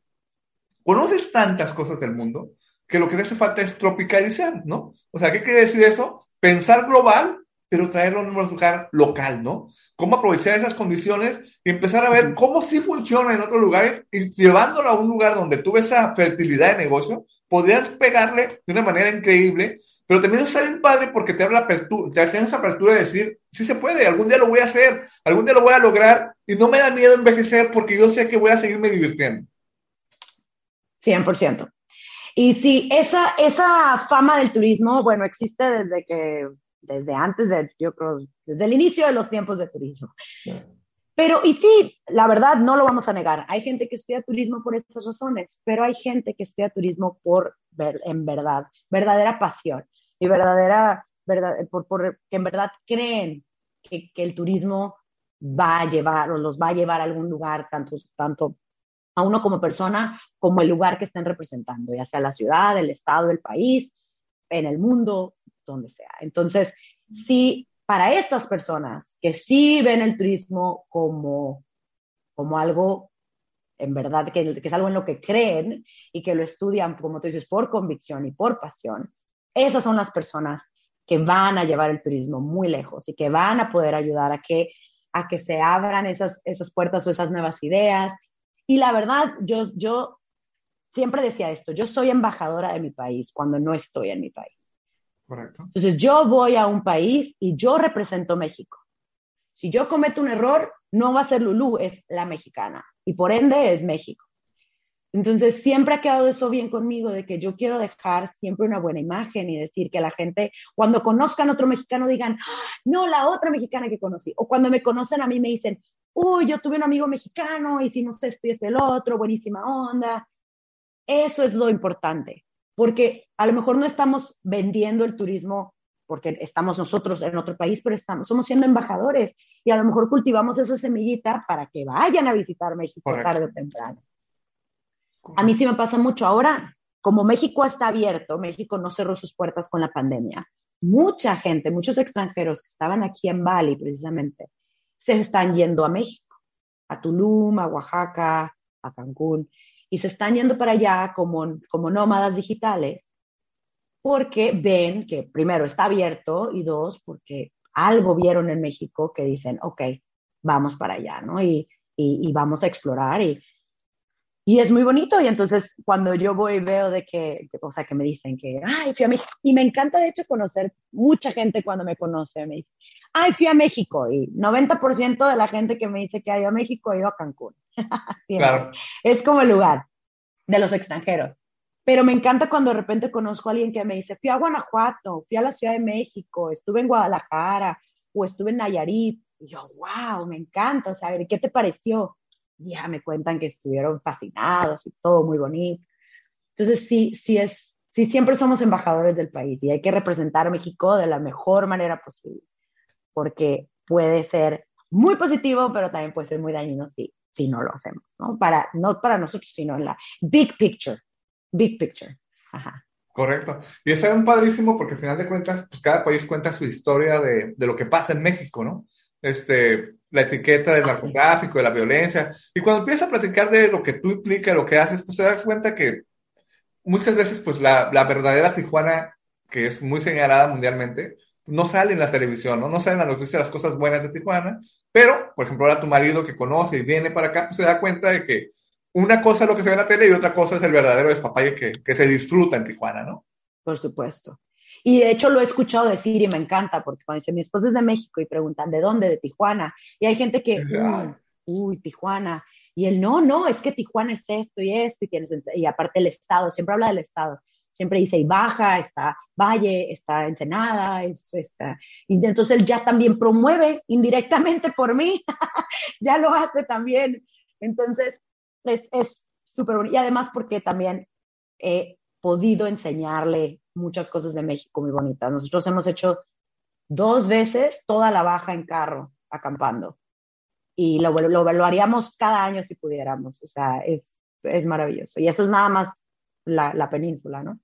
Conoces tantas cosas del mundo que lo que te hace falta es tropicalizar, ¿no? O sea, ¿qué quiere decir eso? Pensar global, pero traerlo en un lugar local, ¿no? Cómo aprovechar esas condiciones y empezar a ver cómo sí funciona en otros lugares y llevándolo a un lugar donde tú ves esa fertilidad de negocio, podrías pegarle de una manera increíble pero también está bien padre porque te habla apertura, te esa apertura de decir, sí se puede, algún día lo voy a hacer, algún día lo voy a lograr y no me da miedo envejecer porque yo sé que voy a seguirme divirtiendo. 100%. Y sí, esa, esa fama del turismo, bueno, existe desde que, desde antes de, yo creo, desde el inicio de los tiempos de turismo. Pero, y sí, la verdad, no lo vamos a negar. Hay gente que estudia turismo por estas razones, pero hay gente que estudia turismo por, en verdad, verdadera pasión y verdadera, verdad, por, por, que en verdad creen que, el turismo va a llevar o los va a llevar a algún lugar, tanto, tanto a uno como persona, como el lugar que estén representando, ya sea la ciudad, el estado, el país, en el mundo, donde sea. Entonces, sí, para estas personas que sí ven el turismo como, como algo en verdad, que, que, es algo en lo que creen y que lo estudian, como tú dices, por convicción y por pasión, esas son las personas que van a llevar el turismo muy lejos y que van a poder ayudar a que, a que se abran esas, esas puertas o esas nuevas ideas. Y la verdad, yo, yo siempre decía esto, yo soy embajadora de mi país cuando no estoy en mi país. Correcto. Entonces yo voy a un país y yo represento México. Si yo cometo un error, no va a ser Lulú, es la mexicana. Y por ende es México. Entonces, siempre ha quedado eso bien conmigo, de que yo quiero dejar siempre una buena imagen y decir que la gente, cuando conozcan a otro mexicano, digan, ¡Ah! no, la otra mexicana que conocí. O cuando me conocen a mí, me dicen, uy, yo tuve un amigo mexicano, hicimos esto y esto y el otro, buenísima onda. Eso es lo importante, porque a lo mejor no estamos vendiendo el turismo porque estamos nosotros en otro país, pero estamos, somos siendo embajadores y a lo mejor cultivamos esa semillita para que vayan a visitar México tarde o temprano. A mí sí me pasa mucho ahora, como México está abierto, México no cerró sus puertas con la pandemia. Mucha gente, muchos extranjeros que estaban aquí en Bali precisamente, se están yendo a México, a Tulum, a Oaxaca, a Cancún, y se están yendo para allá como, como nómadas digitales porque ven que primero está abierto y dos, porque algo vieron en México que dicen, ok, vamos para allá, ¿no? Y, y, y vamos a explorar y, y es muy bonito y entonces cuando yo voy veo de que, o sea, que me dicen que, ay, fui a México, y me encanta de hecho conocer mucha gente cuando me conoce, me dice, ay, fui a México y 90% de la gente que me dice que ha ido a México ha ido a Cancún. claro. Es como el lugar de los extranjeros. Pero me encanta cuando de repente conozco a alguien que me dice, fui a Guanajuato, fui a la Ciudad de México, estuve en Guadalajara o estuve en Nayarit. Y yo, wow, me encanta saber, ¿qué te pareció? Ya me cuentan que estuvieron fascinados y todo muy bonito. Entonces, sí, sí es, sí siempre somos embajadores del país y hay que representar a México de la mejor manera posible, porque puede ser muy positivo, pero también puede ser muy dañino si, si no lo hacemos, ¿no? Para, no para nosotros, sino en la big picture, big picture. Correcto. Y eso es un padrísimo porque al final de cuentas, pues cada país cuenta su historia de, de lo que pasa en México, ¿no? Este, la etiqueta del ah, narcotráfico, de la violencia. Y cuando empiezas a platicar de lo que tú implica, lo que haces, pues te das cuenta que muchas veces, pues la, la verdadera Tijuana, que es muy señalada mundialmente, no sale en la televisión, ¿no? No sale en la noticia las cosas buenas de Tijuana, pero, por ejemplo, ahora tu marido que conoce y viene para acá, pues se da cuenta de que una cosa es lo que se ve en la tele y otra cosa es el verdadero despapalle que, que se disfruta en Tijuana, ¿no? Por supuesto. Y de hecho lo he escuchado decir y me encanta, porque cuando dice mi esposo es de México y preguntan, ¿de dónde? De Tijuana. Y hay gente que, uy, Tijuana. Y él, no, no, es que Tijuana es esto y esto, y, tienes, y aparte el Estado, siempre habla del Estado. Siempre dice, y baja, está Valle, está Ensenada, está. Y entonces él ya también promueve indirectamente por mí, ya lo hace también. Entonces, es súper bonito. Y además porque también he podido enseñarle muchas cosas de México muy bonitas. Nosotros hemos hecho dos veces toda la baja en carro, acampando. Y lo, lo, haríamos cada año si pudiéramos. O sea, es, es maravilloso. Y eso es nada más la, la península, ¿no?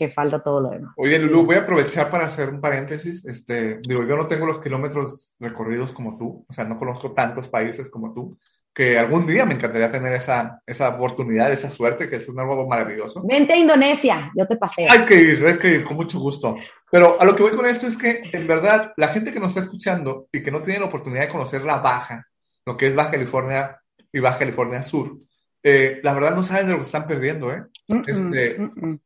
que falta todo lo demás. Oye, Lulu, voy a aprovechar para hacer un paréntesis. Este, digo, yo no tengo los kilómetros recorridos como tú, o sea, no conozco tantos países como tú, que algún día me encantaría tener esa, esa oportunidad, esa suerte, que es un algo maravilloso. Vente a Indonesia, yo te pasé. Hay que ir, hay que ir, con mucho gusto. Pero a lo que voy con esto es que, en verdad, la gente que nos está escuchando y que no tiene la oportunidad de conocer la Baja, lo que es Baja California y Baja California Sur, eh, la verdad no saben de lo que están perdiendo, ¿eh? este,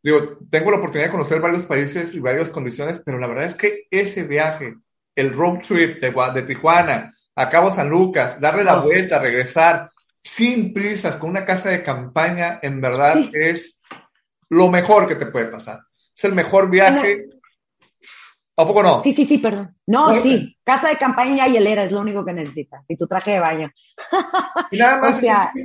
digo, tengo la oportunidad de conocer varios países y varias condiciones, pero la verdad es que ese viaje, el road trip de, de Tijuana, a Cabo San Lucas, darle la vuelta, regresar sin prisas, con una casa de campaña, en verdad es lo mejor que te puede pasar. Es el mejor viaje. ¿A poco no? Sí, sí, sí, perdón. No, sí, casa de campaña y helera es lo único que necesitas. Y tu traje de baño. Y nada más,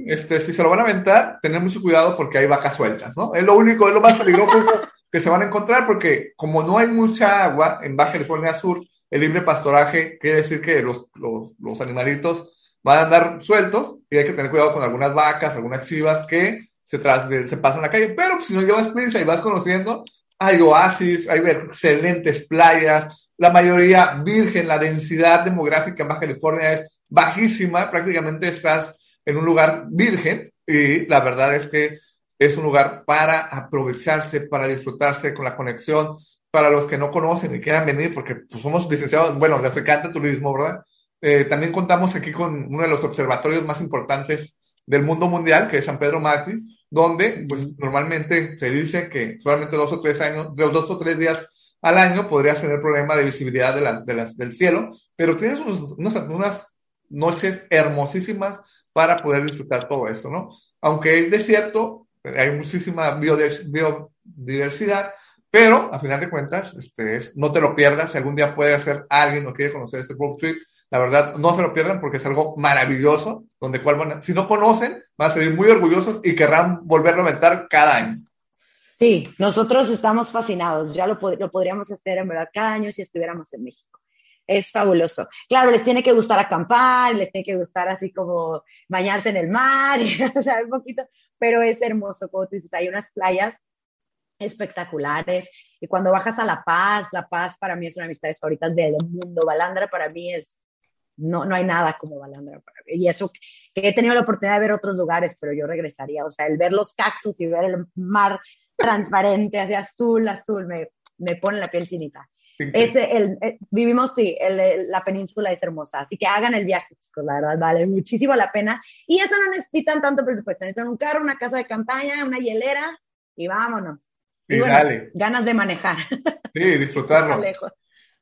este, si se lo van a aventar, tener mucho cuidado porque hay vacas sueltas, ¿no? Es lo único, es lo más peligroso que se van a encontrar porque como no hay mucha agua en Baja California Sur, el libre pastoraje quiere decir que los, los, animalitos van a andar sueltos y hay que tener cuidado con algunas vacas, algunas chivas que se, tras, se pasan la calle. Pero pues, si no llevas prisa y vas conociendo, hay oasis, hay excelentes playas, la mayoría virgen, la densidad demográfica en Baja California es bajísima, prácticamente estás en un lugar virgen y la verdad es que es un lugar para aprovecharse, para disfrutarse con la conexión para los que no conocen y quieran venir, porque pues, somos licenciados, bueno, les encanta turismo, ¿verdad? Eh, también contamos aquí con uno de los observatorios más importantes del mundo mundial, que es San Pedro Mártir, donde pues normalmente se dice que solamente dos o tres años, dos o tres días al año podrías tener problema de visibilidad de, de las, del cielo, pero tienes unos, unas noches hermosísimas para poder disfrutar todo esto, ¿no? Aunque hay desierto, hay muchísima biodiversidad, pero a final de cuentas, este, es, no te lo pierdas. Si algún día puede hacer alguien o quiere conocer este road trip, la verdad, no se lo pierdan porque es algo maravilloso, donde cual si no conocen, van a salir muy orgullosos y querrán volverlo a aventar cada año. Sí, nosotros estamos fascinados. Ya lo, lo podríamos hacer en verdad cada año si estuviéramos en México. Es fabuloso. Claro, les tiene que gustar acampar, les tiene que gustar así como bañarse en el mar, y, o sea, un poquito, pero es hermoso, como tú dices, hay unas playas espectaculares. Y cuando bajas a La Paz, La Paz para mí es una de mis amistades favoritas del mundo. Balandra para mí es, no, no hay nada como Balandra para mí. Y eso que he tenido la oportunidad de ver otros lugares, pero yo regresaría. O sea, el ver los cactus y ver el mar transparente, así azul, azul, me, me pone la piel chinita. Ese, el, eh, vivimos, sí, el, la península es hermosa, así que hagan el viaje, chicos, la verdad, vale muchísimo la pena. Y eso no necesitan tanto presupuesto, necesitan un carro, una casa de campaña, una hielera y vámonos. Y, dale. ganas de manejar. Sí, disfrutarlo.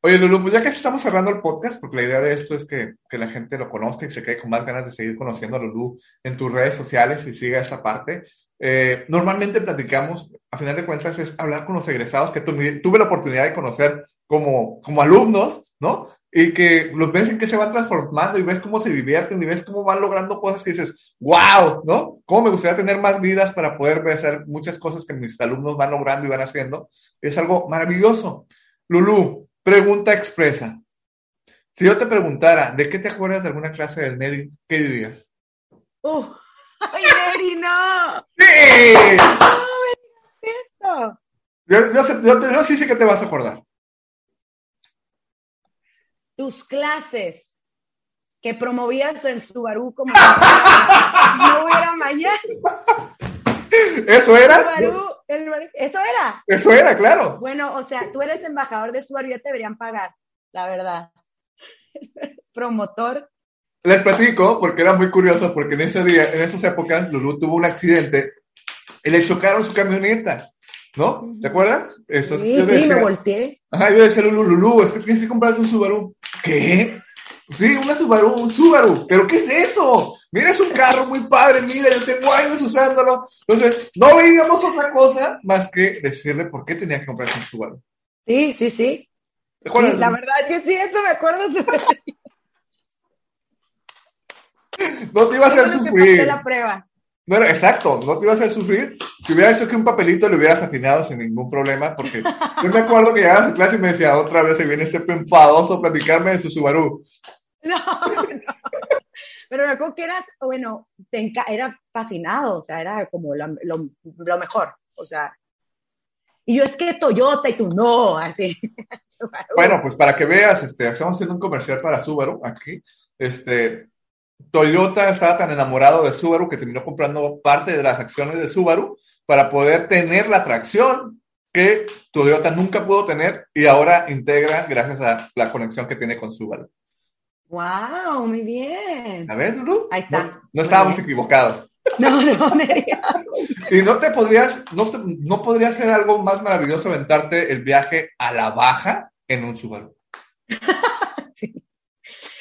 Oye, Lulu, pues ya que estamos cerrando el podcast, porque la idea de esto es que, que, la gente lo conozca y se quede con más ganas de seguir conociendo a Lulu en tus redes sociales y siga esta parte. Eh, normalmente platicamos, a final de cuentas, es hablar con los egresados que tuve la oportunidad de conocer como, como alumnos, ¿no? Y que los ves en que se van transformando y ves cómo se divierten y ves cómo van logrando cosas que dices, wow, ¿no? ¿Cómo me gustaría tener más vidas para poder hacer muchas cosas que mis alumnos van logrando y van haciendo? Es algo maravilloso. Lulu, pregunta expresa. Si yo te preguntara, ¿de qué te acuerdas de alguna clase del Neri? ¿Qué dirías? Uh. ¡Ay, Neri, no! ¡Sí! No, Yo, yo, yo, sí sé que te vas a acordar. Tus clases que promovías el Subaru como no hubiera mañana. ¿Eso era? Subaru, el, ¿Eso era? Eso era, claro. Bueno, o sea, tú eres embajador de Subaru, ya te deberían pagar, la verdad. Promotor les platico porque era muy curioso, porque en ese día, en esas épocas, Lulu tuvo un accidente y le chocaron su camioneta, ¿no? ¿Te acuerdas? Esto, sí, sí, me volteé. Ajá, yo decía, Lulu, Lulu, es que tienes que comprarte un Subaru. ¿Qué? Sí, una Subaru, un Subaru. ¿Pero qué es eso? Mira, es un carro muy padre, mira, yo tengo años usándolo. Entonces, no veíamos otra cosa más que decirle por qué tenía que comprarse un Subaru. Sí, sí, sí. ¿Te acuerdas? Sí, la verdad que sí, eso me acuerdo. No te iba a hacer sufrir. la prueba. No, exacto, no te iba a hacer sufrir. Si hubiera hecho que un papelito le hubieras atinado sin ningún problema, porque yo me acuerdo que llegaba a su clase y me decía, otra vez se viene este enfadoso a platicarme de su Subaru. No, no. Pero me acuerdo que eras, bueno, te era fascinado, o sea, era como lo, lo, mejor, o sea. Y yo es que Toyota y tú no, así. bueno, pues para que veas, este, estamos haciendo un comercial para Subaru aquí. Este, Toyota estaba tan enamorado de Subaru que terminó comprando parte de las acciones de Subaru para poder tener la tracción que Toyota nunca pudo tener y ahora integra gracias a la conexión que tiene con Subaru. ¡Wow! Muy bien. A ver, Lulu. Ahí está. No, estábamos equivocados. No, no, Y no te podrías, no, no podría ser algo más maravilloso aventarte el viaje a la baja en un Subaru.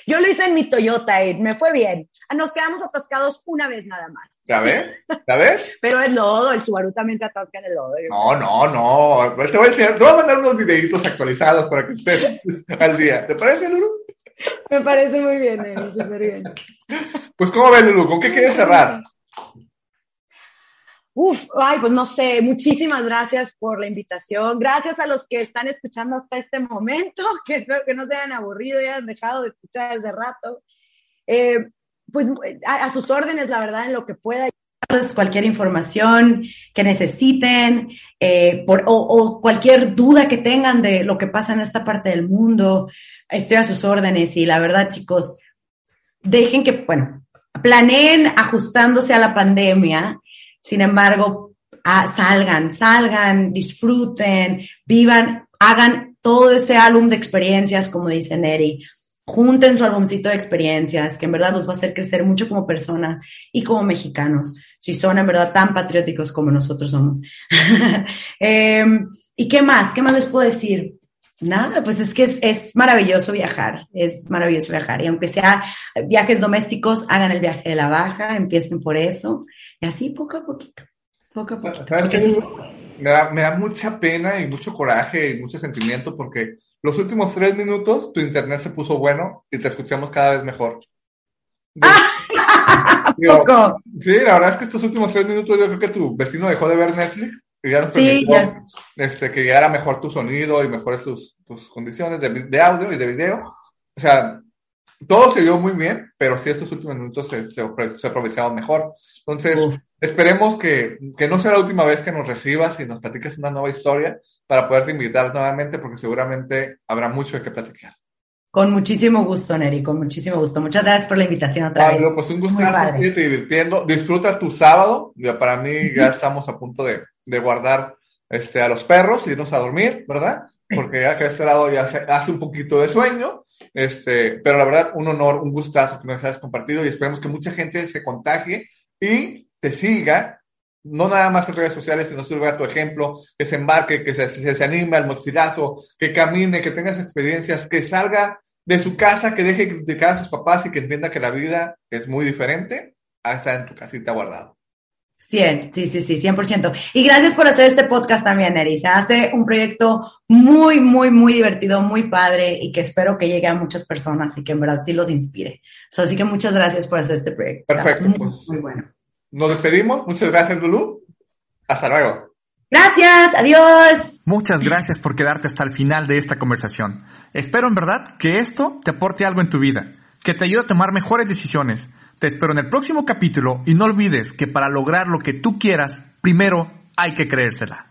Yo lo hice en mi Toyota y me fue bien. Nos quedamos atascados una vez nada más. ¿Ya ves? ¿Ya ves? Pero es lodo, el Subaru también se atasca en el lodo. No, no, no. Te voy a decir, te voy a mandar unos videitos actualizados para que estés al día. ¿Te parece, Lulu? Me parece muy bien, eh, súper bien. Pues, ¿cómo ves, Lulu? ¿Con qué quieres cerrar? Uf, ay, pues no sé, muchísimas gracias por la invitación. Gracias a los que están escuchando hasta este momento, que espero que no se hayan aburrido y hayan dejado de escuchar desde rato. Eh, pues a, sus órdenes, la verdad, en lo que pueda. Cualquier información que necesiten eh, o, o cualquier duda que tengan de lo que pasa en esta parte del mundo, estoy a sus órdenes y la verdad, chicos, dejen que, bueno, planeen ajustándose a la pandemia sin embargo, ah, salgan, salgan, disfruten, vivan, hagan todo ese álbum de experiencias, como dice Neri. Junten su álbumcito de experiencias, que en verdad los va a hacer crecer mucho como personas y como mexicanos, si son en verdad tan patrióticos como nosotros somos. Em, ¿Y qué más? ¿Qué más les puedo decir? Nada, pues es que es, es, maravilloso viajar, es maravilloso viajar. Y aunque sea viajes domésticos, hagan el viaje de la baja, empiecen por eso. Y así poco a poquito, poco a poquito. me, da, me da mucha pena y mucho coraje y mucho sentimiento porque los últimos tres minutos tu internet se puso bueno y te escuchamos cada vez mejor. sí, la verdad es que estos últimos tres minutos yo creo que tu vecino dejó de ver Netflix y ya nos permitió este, que llegara mejor tu sonido y mejores tus, tus condiciones de, de, audio y de video. O sea, todo se dio muy bien, pero sí estos últimos minutos se, se, se aprovecharon mejor. Entonces, esperemos que, que, no sea la última vez que nos recibas y nos platiques una nueva historia para poderte invitar nuevamente, porque seguramente habrá mucho de qué platicar. Con muchísimo gusto, Neri, con muchísimo gusto. Muchas gracias por la invitación otra Pablo, pues un gusto estar divirtiendo. Disfruta tu sábado. Ya para mí ya estamos a punto de, de, guardar este, a los perros y irnos a dormir, ¿verdad? Porque ya que a este lado ya hace un poquito de sueño. Este, pero la verdad, un honor, un gustazo que nos hayas compartido y esperemos que mucha gente se contagie y te siga, no nada más en redes sociales, sino sirva tu ejemplo, que se embarque, que se, se, se anime al mochilazo, que camine, que tengas experiencias, que salga de su casa, que deje de criticar a sus papás y que entienda que la vida es muy diferente a estar en tu casita guardado. 100, sí, sí, sí, 100%. Y gracias por hacer este podcast también, Eri. Se hace un proyecto muy, muy, muy divertido, muy padre y que espero que llegue a muchas personas y que en verdad sí los inspire. así que muchas gracias por hacer este proyecto. Perfecto. Muy, pues, muy bueno. Nos despedimos. Muchas gracias, Lulu. Hasta luego. Gracias, adiós. Muchas gracias por quedarte hasta el final de esta conversación. Espero en verdad que esto te aporte algo en tu vida, que te ayude a tomar mejores decisiones. Te espero en el próximo capítulo y no olvides que para lograr lo que tú quieras, primero hay que creérsela.